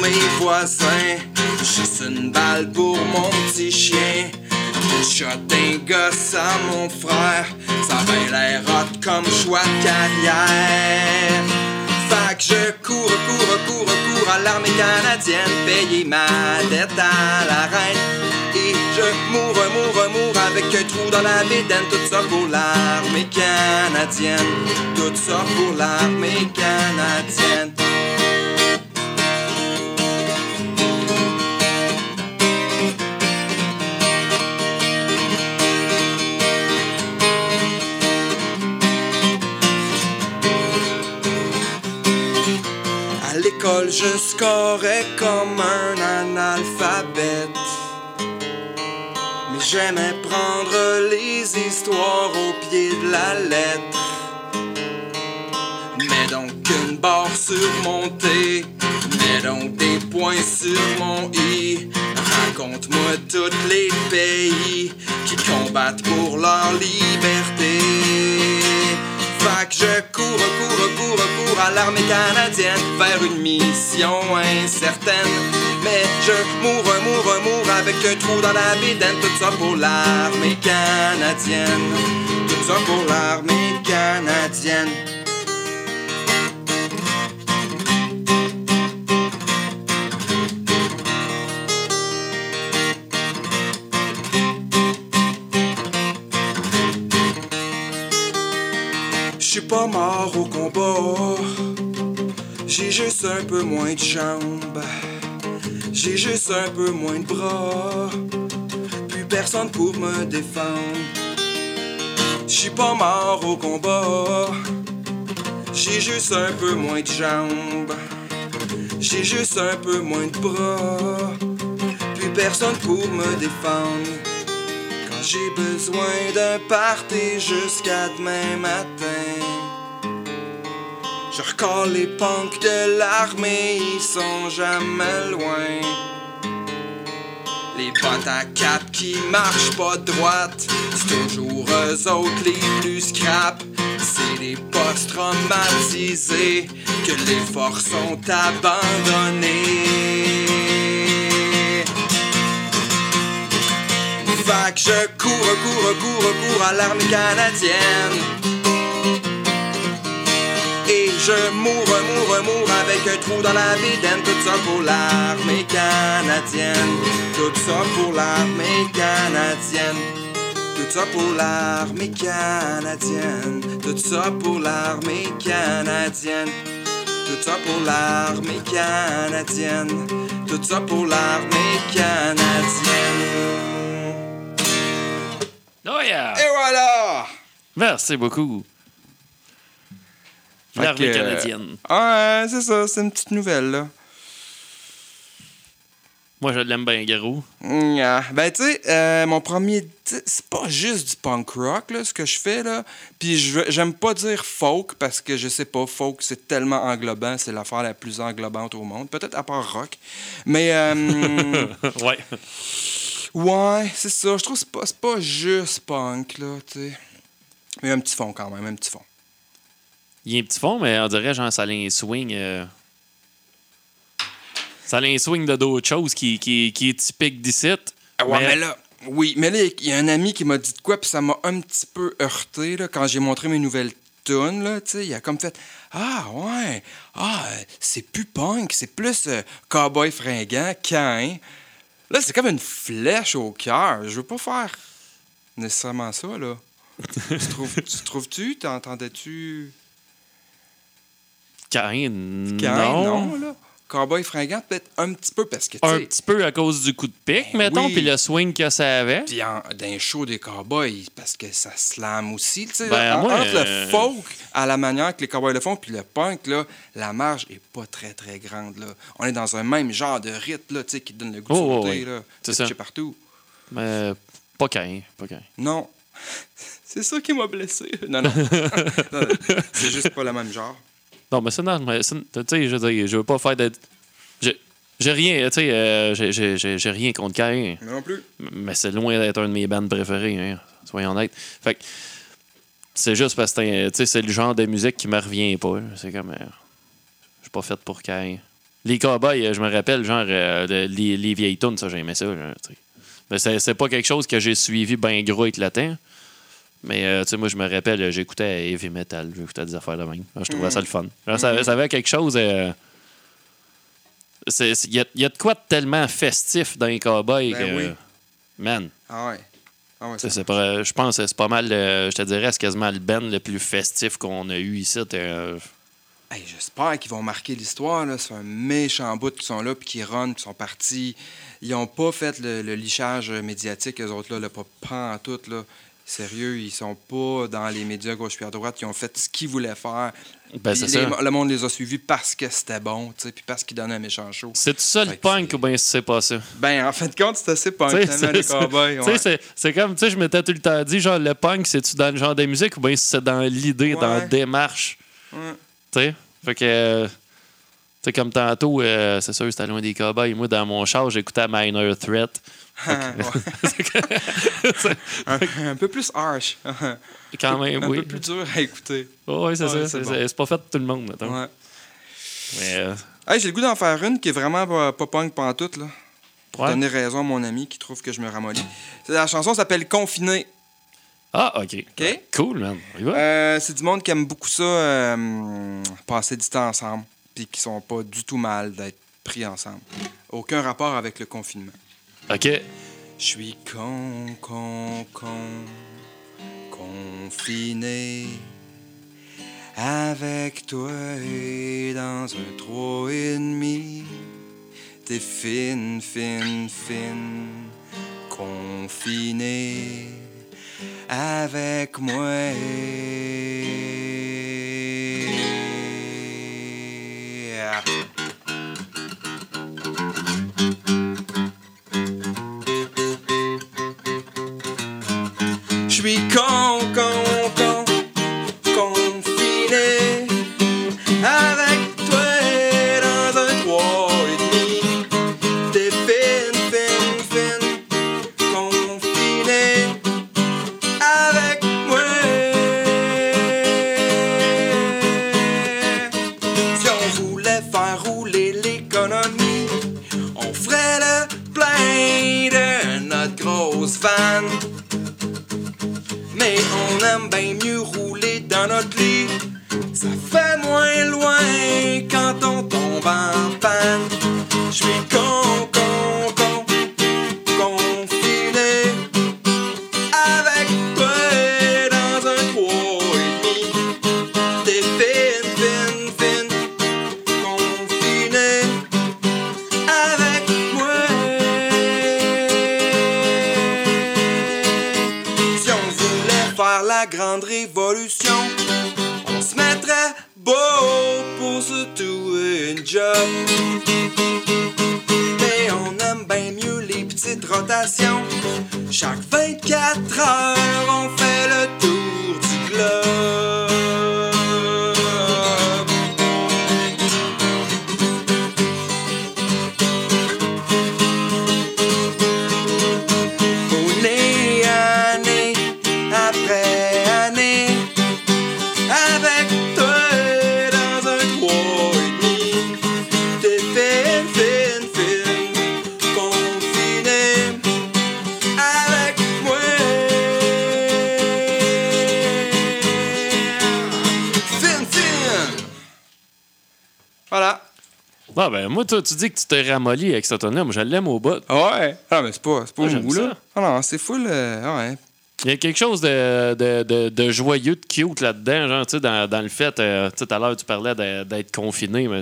Speaker 2: Mes voisins, juste une balle pour mon petit chien. Une shot d'un gosse à mon frère, ça avait l'air hot comme choix de carrière. Fait que je cours, cours, cours, cours à l'armée canadienne, payer ma dette à la reine. Et je mourre, mourre, mourre avec un trou dans la bédaine, tout ça pour l'armée canadienne, tout ça pour l'armée canadienne. Je scorais comme un analphabète. Mais j'aimais prendre les histoires au pied de la lettre. Mets donc une barre sur mon T, mets donc des points sur mon I. Raconte-moi tous les pays qui combattent pour leur liberté. Je cours, cours, cours, cours à l'armée canadienne vers une mission incertaine. Mais je mourre, mourre, mourre avec un trou dans la bédaine. Tout ça pour l'armée canadienne. Tout ça pour l'armée canadienne. Pas mort au combat. J'ai juste un peu moins de jambes. J'ai juste un peu moins de bras. Plus personne pour me défendre. Je suis pas mort au combat. J'ai juste un peu moins de jambes. J'ai juste un peu moins de bras. Plus personne pour me défendre. J'ai besoin d'un party jusqu'à demain matin. Je recolle les punks de l'armée, ils sont jamais loin. Les bottes à cap qui marchent pas droite, c'est toujours eux autres les plus scrap. C'est les postes traumatisés que les forces ont abandonnés. Je cours, cours, cours, cours à l'armée canadienne. Et je mourre, mourre, mourre avec un trou dans la bédaine. Tout ça pour l'armée canadienne. Tout ça pour l'armée canadienne. Tout ça pour l'armée canadienne. Tout ça pour l'armée canadienne. Tout ça pour l'armée canadienne. Tout ça pour l'armée canadienne.
Speaker 1: Oh yeah!
Speaker 2: Et voilà!
Speaker 1: Merci beaucoup. L'armée canadienne.
Speaker 2: Ouais, c'est ça, c'est une petite nouvelle, là.
Speaker 1: Moi, je l'aime bien
Speaker 2: ah. Ben, tu sais, euh, mon premier. C'est pas juste du punk rock, là, ce que je fais, là. Puis j'aime pas dire folk parce que je sais pas, folk, c'est tellement englobant, c'est l'affaire la plus englobante au monde. Peut-être à part rock. Mais, euh,
Speaker 1: ouais.
Speaker 2: Ouais, c'est ça. Je trouve que c'est pas, c'est pas juste punk, là, tu sais. Mais un petit fond quand même, un petit fond.
Speaker 1: Il y a un petit fond, mais on dirait genre ça a un swing. euh, Ça a un swing de d'autres choses qui, qui, qui est typique d'ici.
Speaker 2: Ah ouais, mais, là, oui, mais là, il y a un ami qui m'a dit de quoi, puis ça m'a un petit peu heurté, là, quand j'ai montré mes nouvelles tunes, là, tu sais, il a comme fait « Ah, ouais, ah, euh, c'est plus punk, c'est plus euh, cowboy fringant, quand Là, c'est comme une flèche au cœur. Je veux pas faire nécessairement ça, là. tu trouves- tu trouves-tu? T'entendais-tu?
Speaker 1: Cain, non.
Speaker 2: non, là. Cowboy fringant, peut-être un petit peu, parce que,
Speaker 1: Un petit peu à cause du coup de pic,
Speaker 2: Ben
Speaker 1: mettons,
Speaker 2: oui.
Speaker 1: puis le swing que ça avait.
Speaker 2: Puis d'un show des cowboys, parce que ça slam aussi. Tu sais,
Speaker 1: Ben,
Speaker 2: là,
Speaker 1: moi,
Speaker 2: entre
Speaker 1: euh,
Speaker 2: le folk à la manière que les cowboys le font, puis le punk, là, la marge est pas très, très grande. Là. On est dans un même genre de rythme là, tu sais, qui donne le goût de
Speaker 1: Oh,
Speaker 2: sauter.
Speaker 1: oui.
Speaker 2: là.
Speaker 1: C'est
Speaker 2: De
Speaker 1: ça.
Speaker 2: partout.
Speaker 1: Mais pas Cain, pas Cain.
Speaker 2: Non. C'est ça qui m'a blessé. Non, non. Non, non. C'est juste pas le même genre.
Speaker 1: Non, mais ça, non, mais tu sais, je veux dire, je veux pas faire d'être. J'ai rien, tu sais, euh, j'ai- rien contre Cain.
Speaker 2: Non plus.
Speaker 1: Mais c'est loin d'être un de mes bands préférés, hein, soyons honnêtes. Fait que c'est juste parce que c'est un- tu sais, c'est le genre de musique qui me revient pas. C'est comme. euh, je suis pas fait pour Cain. Les cowboys, euh, je me rappelle, genre, euh, de- les, les vieilles tunes, ça, j'aimais ça. sais. Mais c'est c'est pas quelque chose que j'ai suivi bien gros avec le temps. Mais euh, tu sais, moi, je me rappelle, euh, j'écoutais heavy metal, j'écoutais des affaires de même. Je trouvais ça le fun. Genre, ça, ça avait quelque chose. euh, Il y, y a de quoi de tellement festif dans les cowboys
Speaker 2: Ben
Speaker 1: que.
Speaker 2: oui.
Speaker 1: Man,
Speaker 2: Ah ouais. Ah ouais,
Speaker 1: c'est- pas- je pense que c'est pas mal, euh, je te dirais, c'est quasiment le band le plus festif qu'on a eu ici.
Speaker 2: Hey, J'espère qu'ils vont marquer l'histoire. C'est un méchant bout qui sont là, puis qui run, qui sont partis. Ils n'ont pas fait le, le lichage médiatique, eux autres, là, pas, pas en tout. Là. Sérieux, ils sont pas dans les médias gauche puis à droite. Ils ont fait ce qu'ils voulaient faire.
Speaker 1: Ben,
Speaker 2: les-
Speaker 1: ça.
Speaker 2: le monde les a suivis parce que c'était bon, tu sais, puis parce qu'ils donnaient un méchant show.
Speaker 1: C'est ça le punk
Speaker 2: c'est-
Speaker 1: ou bien c'est pas ça?
Speaker 2: Ben, en fin de compte, c'est assez punk, les
Speaker 1: c'est-
Speaker 2: cowboys. ouais.
Speaker 1: comme, tu sais, je m'étais tout le temps dit, genre, le punk, c'est-tu dans le genre de musique ou bien c'est dans l'idée, dans la démarche?
Speaker 2: Ouais.
Speaker 1: Tu sais? Fait que, euh, sais, comme tantôt, euh, c'est sûr, c'était loin des cowboys. Moi, dans mon char, j'écoutais Minor Threat.
Speaker 2: Un, un peu plus harsh. un
Speaker 1: Quand même, oui.
Speaker 2: peu plus dur à écouter.
Speaker 1: Oui, c'est
Speaker 2: Ouais,
Speaker 1: ça.
Speaker 2: c'est bon.
Speaker 1: pas fait pour tout le monde, mettons.
Speaker 2: Ouais.
Speaker 1: Mais, euh,
Speaker 2: Hey, j'ai le goût d'en faire une qui est vraiment pas, pas punk pantoute, là. Pour
Speaker 1: Ouais.
Speaker 2: donner raison à mon ami qui trouve que je me ramollis. La chanson s'appelle Confiné.
Speaker 1: Ah, OK.
Speaker 2: OK.
Speaker 1: Cool, man.
Speaker 2: Euh, c'est du monde qui aime beaucoup ça, euh, passer du temps ensemble, puis qui sont pas du tout mal d'être pris ensemble. Aucun rapport avec le confinement.
Speaker 1: OK.
Speaker 2: Je suis con, con, con, confiné avec toi et dans un trois et demi. T'es fine, fine, fine, confiné avec moi. Je suis con, con, Mais on aime bien mieux rouler dans notre lit. Ça fait moins loin quand on tombe en panne. Je suis con,
Speaker 1: dis que tu t'es ramolli avec cette tonne-là. Moi, je l'aime au bout.
Speaker 2: Ouais. Ah, mais c'est pas, c'est pas
Speaker 1: j'aime
Speaker 2: mou, là. Ah non, c'est full. euh, ouais.
Speaker 1: Il y a quelque chose de, de, de, de joyeux, de cute là-dedans, genre, tu sais, dans, dans le fait, euh, tu sais, tout à l'heure, tu parlais d'être confiné, mais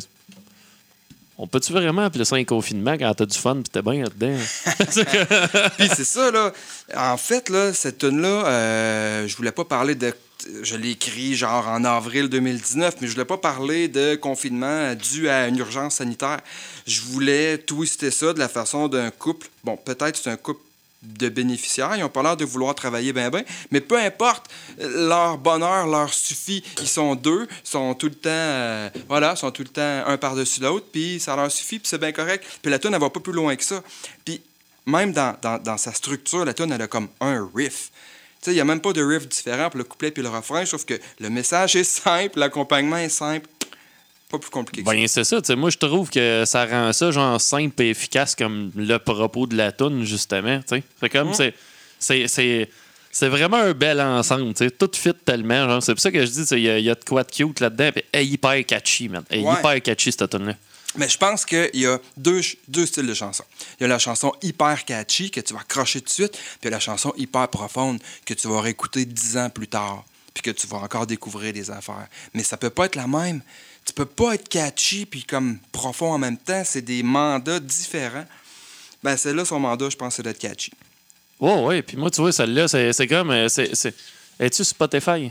Speaker 1: on peut-tu vraiment appeler ça un confinement quand t'as du fun pis t'es bien là-dedans?
Speaker 2: Puis c'est ça, là. En fait, là, cette tune-là, euh, je voulais pas parler de. Je l'ai écrit genre en avril 2019, mais je voulais pas parler de confinement dû à une urgence sanitaire. Je voulais twister ça de la façon d'un couple. Bon, peut-être c'est un couple de bénéficiaires. Ils ont pas l'air de vouloir travailler bien, bien. Mais peu importe, leur bonheur leur suffit. Ils sont deux, sont tout le temps, euh, voilà, sont tout le temps un par-dessus l'autre, puis ça leur suffit, puis c'est bien correct. Puis la tune, elle va pas plus loin que ça. Puis même dans, dans, sa structure, la tune, elle a comme un riff. Il n'y a même pas de riff différent pour le couplet puis le refrain, sauf que le message est simple, l'accompagnement est simple. Pas plus compliqué que ça.
Speaker 1: Ben, c'est ça. tu sais, moi, je trouve que ça rend ça, genre, simple et efficace comme le propos de la toune, justement. C'est comme,
Speaker 2: Mm.
Speaker 1: c'est- c'est. c'est. C'est vraiment un bel ensemble, tu sais. Tout fit tellement, genre. C'est pour ça que je dis, il y, a- il y a de quoi de cute là-dedans. Puis, hyper catchy, man.
Speaker 2: Ouais.
Speaker 1: hyper catchy, cette tune là
Speaker 2: Mais je pense qu'il y a deux, deux styles de chansons. Il y a la chanson hyper catchy que tu vas accrocher tout de suite, puis il y a la chanson hyper profonde que tu vas réécouter dix ans plus tard, puis que tu vas encore découvrir des affaires. Mais ça peut pas être la même. Tu peux pas être catchy puis comme profond en même temps. C'est des mandats différents. Ben, celle-là, son mandat, je pense, c'est d'être catchy.
Speaker 1: Ouais, ouais. Puis moi, tu vois, celle-là, c'est comme. euh, c'est- c'est- Es-tu Spotify?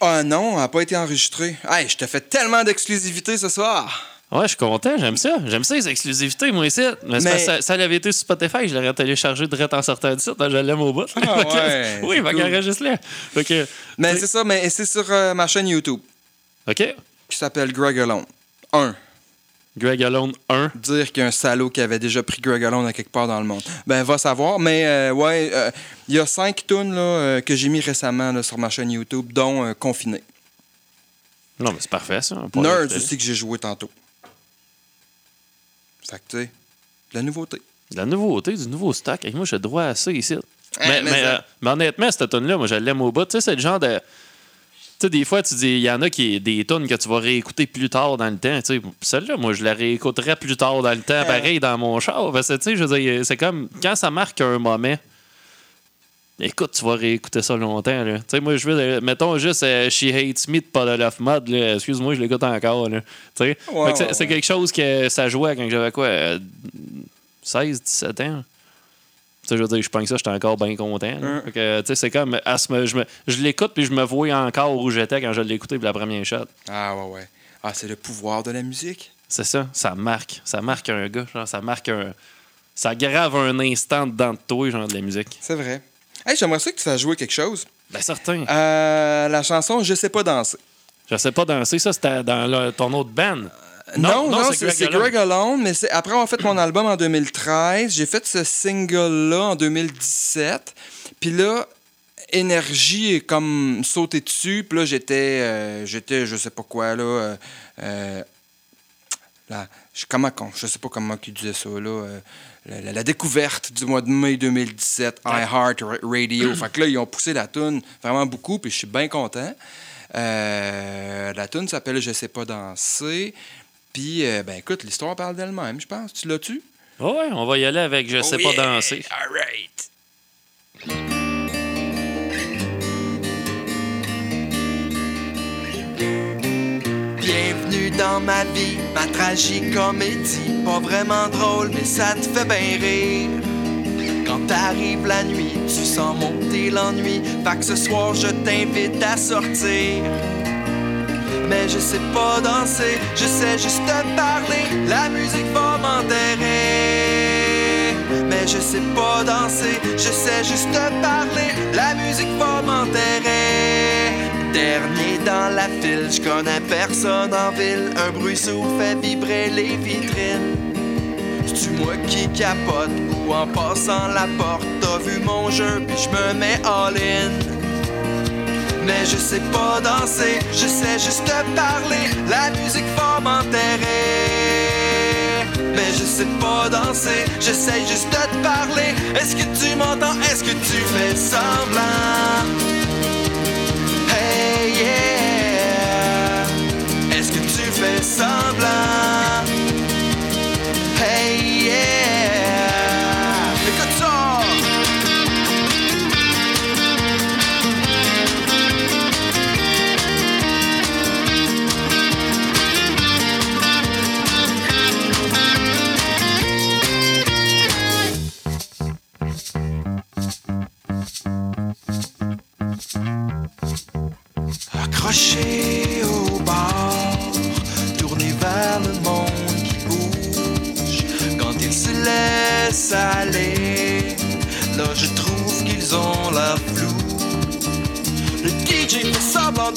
Speaker 2: Ah non, elle n'a pas été enregistrée. Hey, je te fais tellement d'exclusivité ce soir.
Speaker 1: Ouais, je suis content, j'aime ça. J'aime ça, les exclusivités, moi, ici. Mais, ça, ça avait été sur Spotify, je l'aurais téléchargé direct en sortant du site, je l'aime au bout.
Speaker 2: Ah
Speaker 1: que-
Speaker 2: ouais,
Speaker 1: oui,
Speaker 2: cool.
Speaker 1: enregistre-le. Que.
Speaker 2: Mais c'est ça, mais c'est sur euh, ma chaîne YouTube
Speaker 1: OK.
Speaker 2: qui s'appelle Greg Alone. 1.
Speaker 1: Greg Alone 1.
Speaker 2: dire qu'il y a un salaud qui avait déjà pris Greg Alone à quelque part dans le monde. Ben, va savoir. Mais, euh, ouais, euh, il y a cinq tunes là, euh, que j'ai mis récemment là, sur ma chaîne YouTube, dont euh, Confiné.
Speaker 1: Non, mais c'est parfait, ça. l'écouter.
Speaker 2: aussi que j'ai joué tantôt. Fait que, tu sais, de la nouveauté.
Speaker 1: De la nouveauté, du nouveau stock. Et moi, j'ai droit à ça ici. mais,
Speaker 2: mais
Speaker 1: mais,
Speaker 2: ça-
Speaker 1: euh, mais honnêtement, cette tonne là moi, je l'aime au bout. Tu sais, c'est le genre de. Tu sais, des fois, tu dis, il y en a qui des tonnes que tu vas réécouter plus tard dans le temps. Tu sais, celle-là, moi, je la réécouterai plus tard dans le temps, pareil, dans mon char. Parce que, tu sais, je veux dire, c'est comme quand ça marque un moment. Écoute, tu vas réécouter ça longtemps. Tu sais, moi, je veux, euh, mettons juste euh, She Hates Me de Paul là. Excuse-moi, je l'écoute encore. Tu sais, que c'est quelque chose que ça jouait quand j'avais quoi euh, 16, 17 ans. Tu sais, je veux dire, je pense que ça, j'étais encore bien content. que, tu sais, c'est comme, à ce je, me- je l'écoute puis je me vois encore où j'étais quand je écouté pour la première shot.
Speaker 2: Ah, ouais, ouais. Ah, c'est le pouvoir de la musique?
Speaker 1: C'est ça, ça marque. Ça marque un gars, genre, ça marque un. Ça grave un instant dedans de toi, genre, de la musique.
Speaker 2: C'est vrai. Hey, j'aimerais ça que tu fasses jouer quelque chose.
Speaker 1: Ben, certain.
Speaker 2: Euh, la chanson Je sais pas danser.
Speaker 1: Je sais pas danser, ça, c'était dans le- ton autre band.
Speaker 2: Non, non,
Speaker 1: c'est
Speaker 2: c'est
Speaker 1: Greg Alone.
Speaker 2: Greg Alone, mais c'est après avoir fait mon album en 2013, j'ai fait ce single-là en 2017. Puis là, énergie est comme sauté dessus. Puis là, j'étais, euh, j'étais, je sais pas quoi, là. euh, euh, là je, comment je sais pas comment il disait ça, là. La, la- la découverte du mois de mai 2017, iHeart Ra- Radio. fait que là, ils ont poussé la tune vraiment beaucoup, puis je suis bien content. Euh, la tune s'appelle Je sais pas danser. Puis, euh, ben écoute, l'histoire parle d'elle-même, je pense. Tu l'as-tu?
Speaker 1: Ouais, on va y aller avec Je sais
Speaker 2: Oh
Speaker 1: pas
Speaker 2: yeah!
Speaker 1: danser.
Speaker 2: All right.
Speaker 3: Dans ma vie, ma tragique comédie. Pas vraiment drôle, mais ça te fait bien rire. Quand
Speaker 2: t'arrive la nuit, tu sens monter l'ennui. Fait que ce soir, je t'invite à sortir. Mais je sais pas danser, je sais juste te parler. La musique va m'enterrer. Mais je sais pas danser, je sais juste te parler. La musique va m'enterrer. Dernier dans la file, je connais personne en ville. Un bruit sourd fait vibrer les vitrines. C'est-tu moi qui capote ou en passant la porte, t'as vu mon jeu puis je me mets all-in. Mais je sais pas danser, je sais juste te parler, la musique va m'enterrer. Mais je sais pas danser, je sais juste te parler. Est-ce que tu m'entends, est-ce que tu fais semblant? Que tu fais semblant? Hey yeah,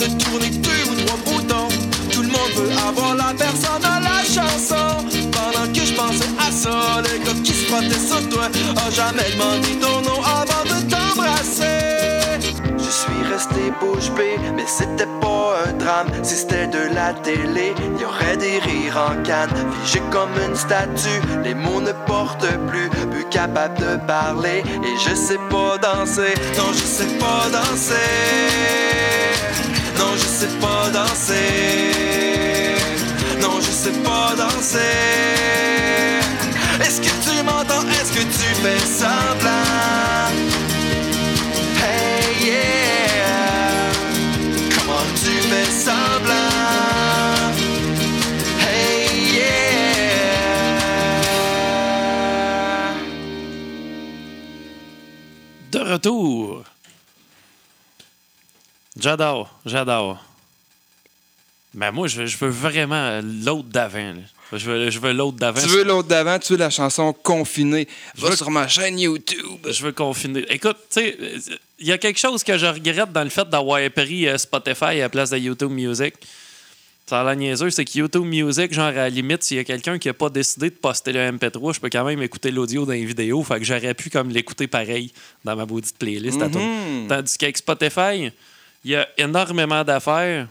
Speaker 2: de tourner deux ou trois boutons. Tout le monde veut avoir la personne à la chanson. Pendant que je pensais à ça, le gars qui se frottait sur toi a jamais demandé ton nom avant de t'embrasser. Je suis resté bouche bée, mais c'était pas un drame. Si c'était de la télé, y aurait des rires en canne. Figé comme une statue, les mots ne portent plus. Plus capable de parler, et je sais pas danser. Non, je sais pas danser. Non, je sais pas danser. Non, je sais pas danser. Est-ce que tu m'entends? Est-ce que tu fais semblant? Hey yeah, comment tu fais semblant? Hey yeah.
Speaker 1: De retour. J'adore, j'adore. Mais moi, je veux, je veux vraiment l'autre d'avant. là. Je veux, je veux l'autre d'avant.
Speaker 4: Tu veux l'autre d'avant, tu veux la chanson confinée. Va
Speaker 1: veux-
Speaker 4: sur ma chaîne YouTube.
Speaker 1: Je veux confiner. Écoute, tu sais, il y a quelque chose que je regrette dans le fait d'avoir pris euh, Spotify à la place de YouTube Music. Ça a l'air niaiseux, c'est que YouTube Music, genre, à la limite, s'il y a quelqu'un qui n'a pas décidé de poster le MP3, je peux quand même écouter l'audio dans les vidéos. Fait que j'aurais pu comme l'écouter pareil dans ma maudite playlist à tout.
Speaker 4: Mhm.
Speaker 1: Tandis qu'avec Spotify, il y a énormément d'affaires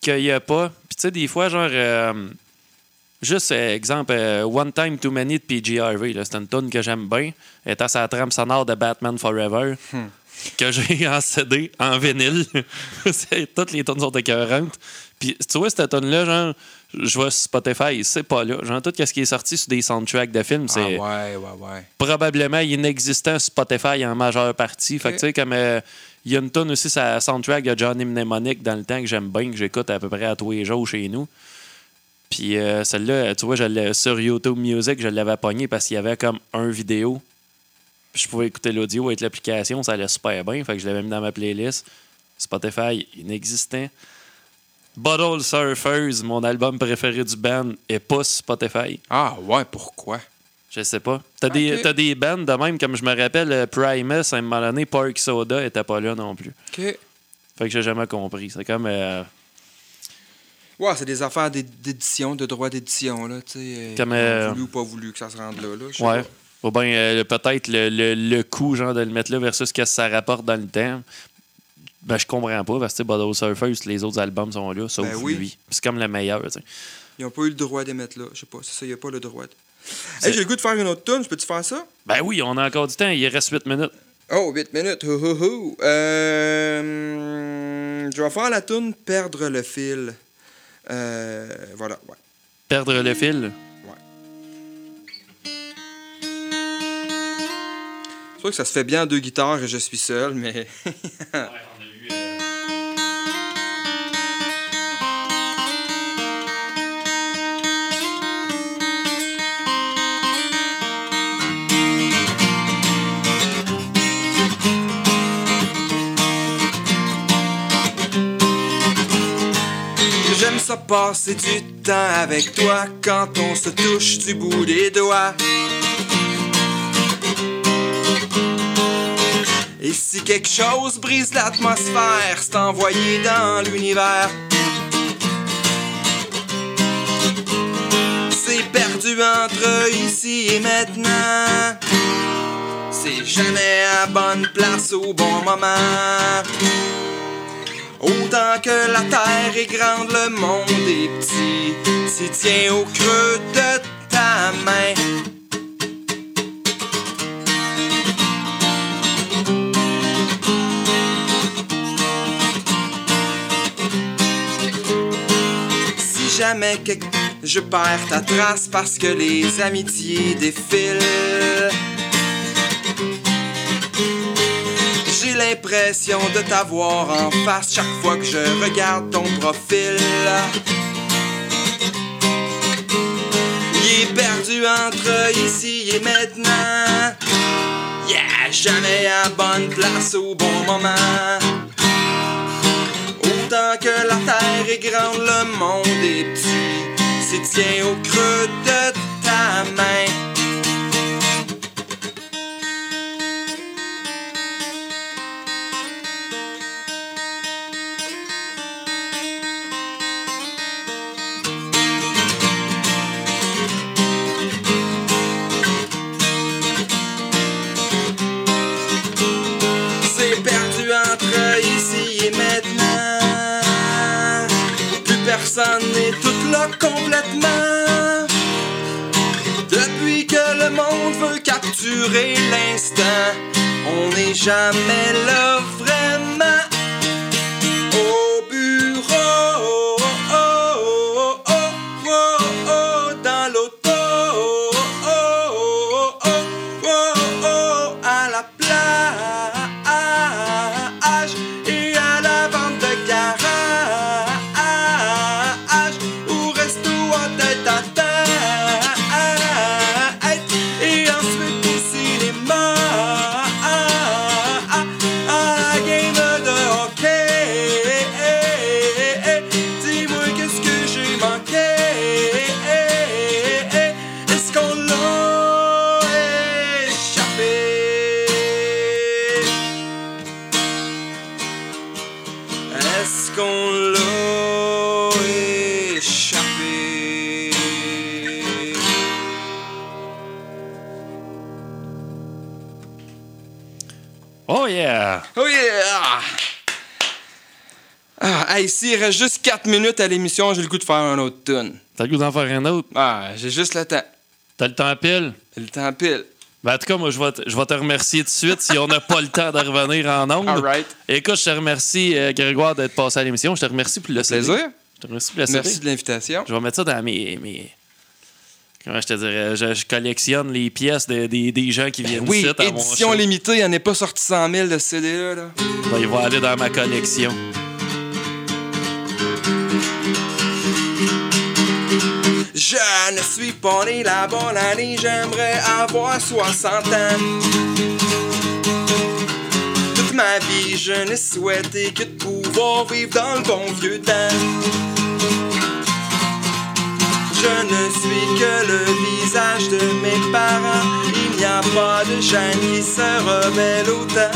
Speaker 1: qu'il n'y a pas. Puis tu sais, des fois, genre... euh, Juste, euh, exemple, euh, One Time Too Many de PG Harvey. C'est une tune que j'aime bien. Elle est à sa trame sonore de Batman Forever. Que j'ai en CD, en vinyle. C'est- Toutes les tunes sont écœurantes. Puis, tu vois, cette tune-là, genre, je vois Spotify, c'est pas là. Genre, tout ce qui est sorti sur des soundtracks de films,
Speaker 4: Ah
Speaker 1: c'est
Speaker 4: ouais, ouais, ouais.
Speaker 1: probablement inexistant Spotify en majeure partie. Fait que, tu sais, comme euh, il y a une tonne aussi la soundtrack de Johnny Mnemonic dans le temps que j'aime bien, que j'écoute à peu près à tous les jours chez nous. Puis euh, celle-là, tu vois, je sur YouTube Music, je l'avais pognée parce qu'il y avait comme un vidéo. Puis je pouvais écouter l'audio avec l'application, ça allait super bien. Fait que je l'avais mis dans ma playlist. Spotify, inexistant. Bottle Surfers, mon album préféré du band, est pas Spotify.
Speaker 4: Ah ouais, pourquoi?
Speaker 1: Je sais pas. T'as des,
Speaker 4: Ok.
Speaker 1: t'as des bands de même, comme je me rappelle, euh, Primus, à un moment donné, Park Soda était pas là non plus.
Speaker 4: OK.
Speaker 1: Fait que j'ai jamais compris. C'est comme. euh,
Speaker 4: Ouais, c'est des affaires d'é- d'édition, de droit d'édition, là, tu sais. euh,
Speaker 1: Comme, euh,
Speaker 4: Voulu ou pas voulu que ça se rende là, là.
Speaker 1: ouais.
Speaker 4: pas.
Speaker 1: Ou bien euh, peut-être le, le, le coût, genre, de le mettre là versus ce que ça rapporte dans le temps. Ben, je comprends pas, parce que tu sais, Bottle Surfers, les autres albums sont là, sauf
Speaker 4: Ben oui.
Speaker 1: lui. C'est comme le meilleur, tu sais.
Speaker 4: Ils n'ont pas eu le droit d'émettre là. Je sais pas, c'est ça, il n'y a pas le droit. de- Hey, j'ai le goût de faire une autre tune, peux-tu faire ça?
Speaker 1: Ben oui, on a encore du temps, il reste 8 minutes.
Speaker 4: Oh, 8 minutes. Hou, hou, hou. Euh, je vais faire la tune Perdre le fil. Euh, voilà, ouais.
Speaker 1: Perdre le fil.
Speaker 4: C'est sûr que ça se fait bien à deux guitares et je suis seul, mais.
Speaker 2: passer du temps avec toi quand on se touche du bout des doigts. Et si quelque chose brise l'atmosphère, c'est envoyé dans l'univers. C'est perdu entre ici et maintenant. C'est jamais à bonne place au bon moment. Autant que la terre est grande, le monde est petit. Si tiens au creux de ta main. Si jamais je perds ta trace parce que les amitiés défilent. J'ai l'impression de t'avoir en face chaque fois que je regarde ton profil. Il est perdu entre ici et maintenant. Yeah, jamais à bonne place au bon moment. Autant que la terre est grande, le monde est petit. Si tiens au creux de ta main. Complètement. Depuis que le monde veut capturer l'instant, on n'est jamais là vraiment. Hey, s'il reste juste 4 minutes à l'émission, j'ai le goût de faire un autre tune.
Speaker 1: T'as le goût d'en faire un autre?
Speaker 2: Ah, j'ai juste le temps.
Speaker 1: T'as le temps pile?
Speaker 2: Le temps pile.
Speaker 1: Ben, en tout cas, moi, je vais te, je vais te remercier tout de suite si on n'a pas le temps de revenir en ondes.
Speaker 2: All right.
Speaker 1: Écoute, je te remercie, euh, Grégoire, d'être passé à l'émission. Je te remercie pour le CD.
Speaker 2: Plaisir.
Speaker 1: Je te remercie pour le CD.
Speaker 2: Merci de l'invitation.
Speaker 1: Je vais mettre ça dans mes. mes... Comment je te dirais? Je, je collectionne les pièces de- des- des gens qui viennent
Speaker 2: Oui,
Speaker 1: ici mon
Speaker 2: édition limitée, il n'y en a pas sorti 100 000 de CD-là. Là.
Speaker 1: Ben, il va aller dans ma collection.
Speaker 2: Je ne suis pas né la bonne année, j'aimerais avoir 60 ans. Toute ma vie, je n'ai souhaité que de pouvoir vivre dans le bon vieux temps. Je ne suis que le visage de mes parents. Il n'y a pas de gêne qui se rebelle autant.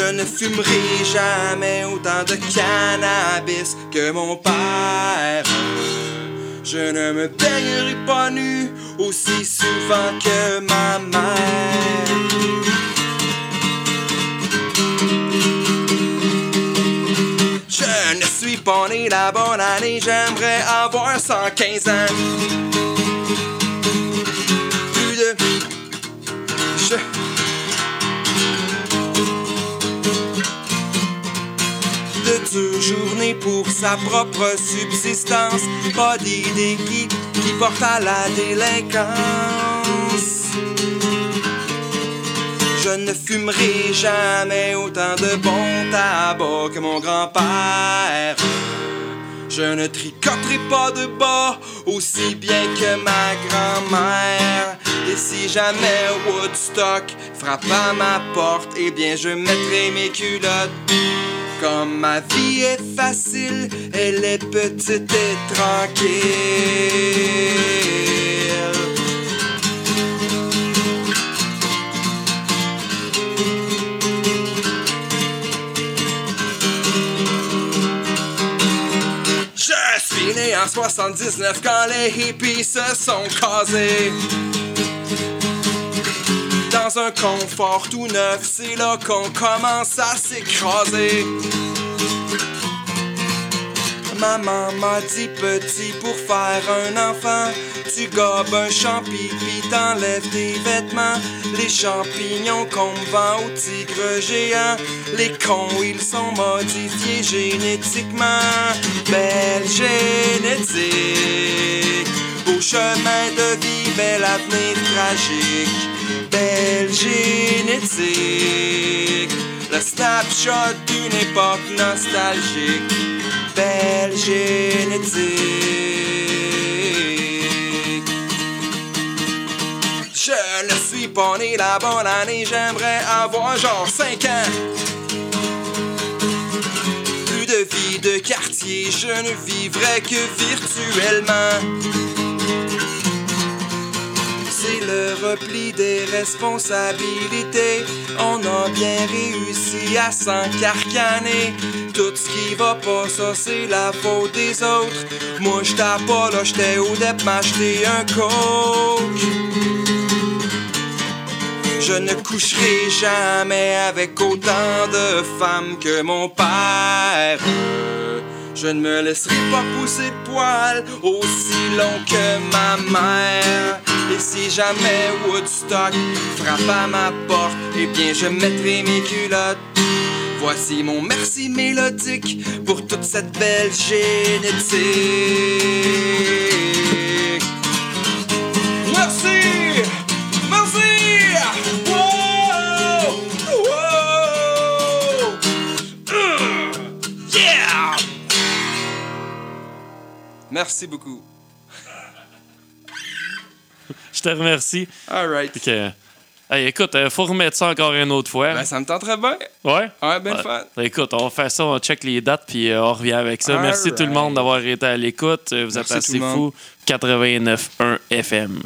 Speaker 2: Je ne fumerai jamais autant de cannabis que mon père. Je ne me baignerai pas nu aussi souvent que ma mère. Je ne suis pas né la bonne année, j'aimerais avoir 115 ans. Plus de. Je. Journées pour sa propre subsistance. Pas d'idée qui, qui porte à la délinquance. Je ne fumerai jamais autant de bon tabac que mon grand-père. Je ne tricoterai pas de bas aussi bien que ma grand-mère. Et si jamais Woodstock frappe à ma porte, eh bien je mettrai mes culottes. Comme ma vie est facile, elle est petite et tranquille. Suis né en 79 quand les hippies se sont casés. Dans un confort tout neuf, c'est là qu'on commence à s'écraser. Maman m'a dit petit pour faire un enfant, tu gobes un champi pis t'enlèves tes vêtements. Les champignons qu'on vend au tigre géant, les cons ils sont modifiés génétiquement. Belle génétique, beau chemin de vie, bel avenir tragique. Belle génétique, le snapshot d'une époque nostalgique. Belle génétique. Je ne suis pas né la bonne année, j'aimerais avoir genre 5 ans. Plus de vie de quartier, je ne vivrai que virtuellement. C'est le repli des responsabilités. On a bien réussi à s'encarcaner. Tout ce qui va pas, ça c'est la faute des autres. Moi j'étais pas là, j'étais au dep m'acheter un coke. Je ne coucherai jamais avec autant de femmes que mon père. Je ne me laisserai pas pousser de poils aussi long que ma mère. Et si jamais Woodstock frappe à ma porte, eh bien je mettrai mes culottes. Voici mon merci mélodique pour toute cette belle génétique. Merci beaucoup.
Speaker 1: Je te remercie.
Speaker 2: All right.
Speaker 1: Hey, écoute, euh, faut remettre ça encore une autre fois.
Speaker 2: Ben, ça me tenterait bien.
Speaker 1: ouais?
Speaker 2: Ouais, ben
Speaker 1: Ouais. Ben, Écoute, on fait ça, on check les dates, puis euh, on revient avec ça. Merci tout le monde d'avoir été à l'écoute. Euh, Vous
Speaker 2: Merci
Speaker 1: êtes assez fous. 89.1 FM.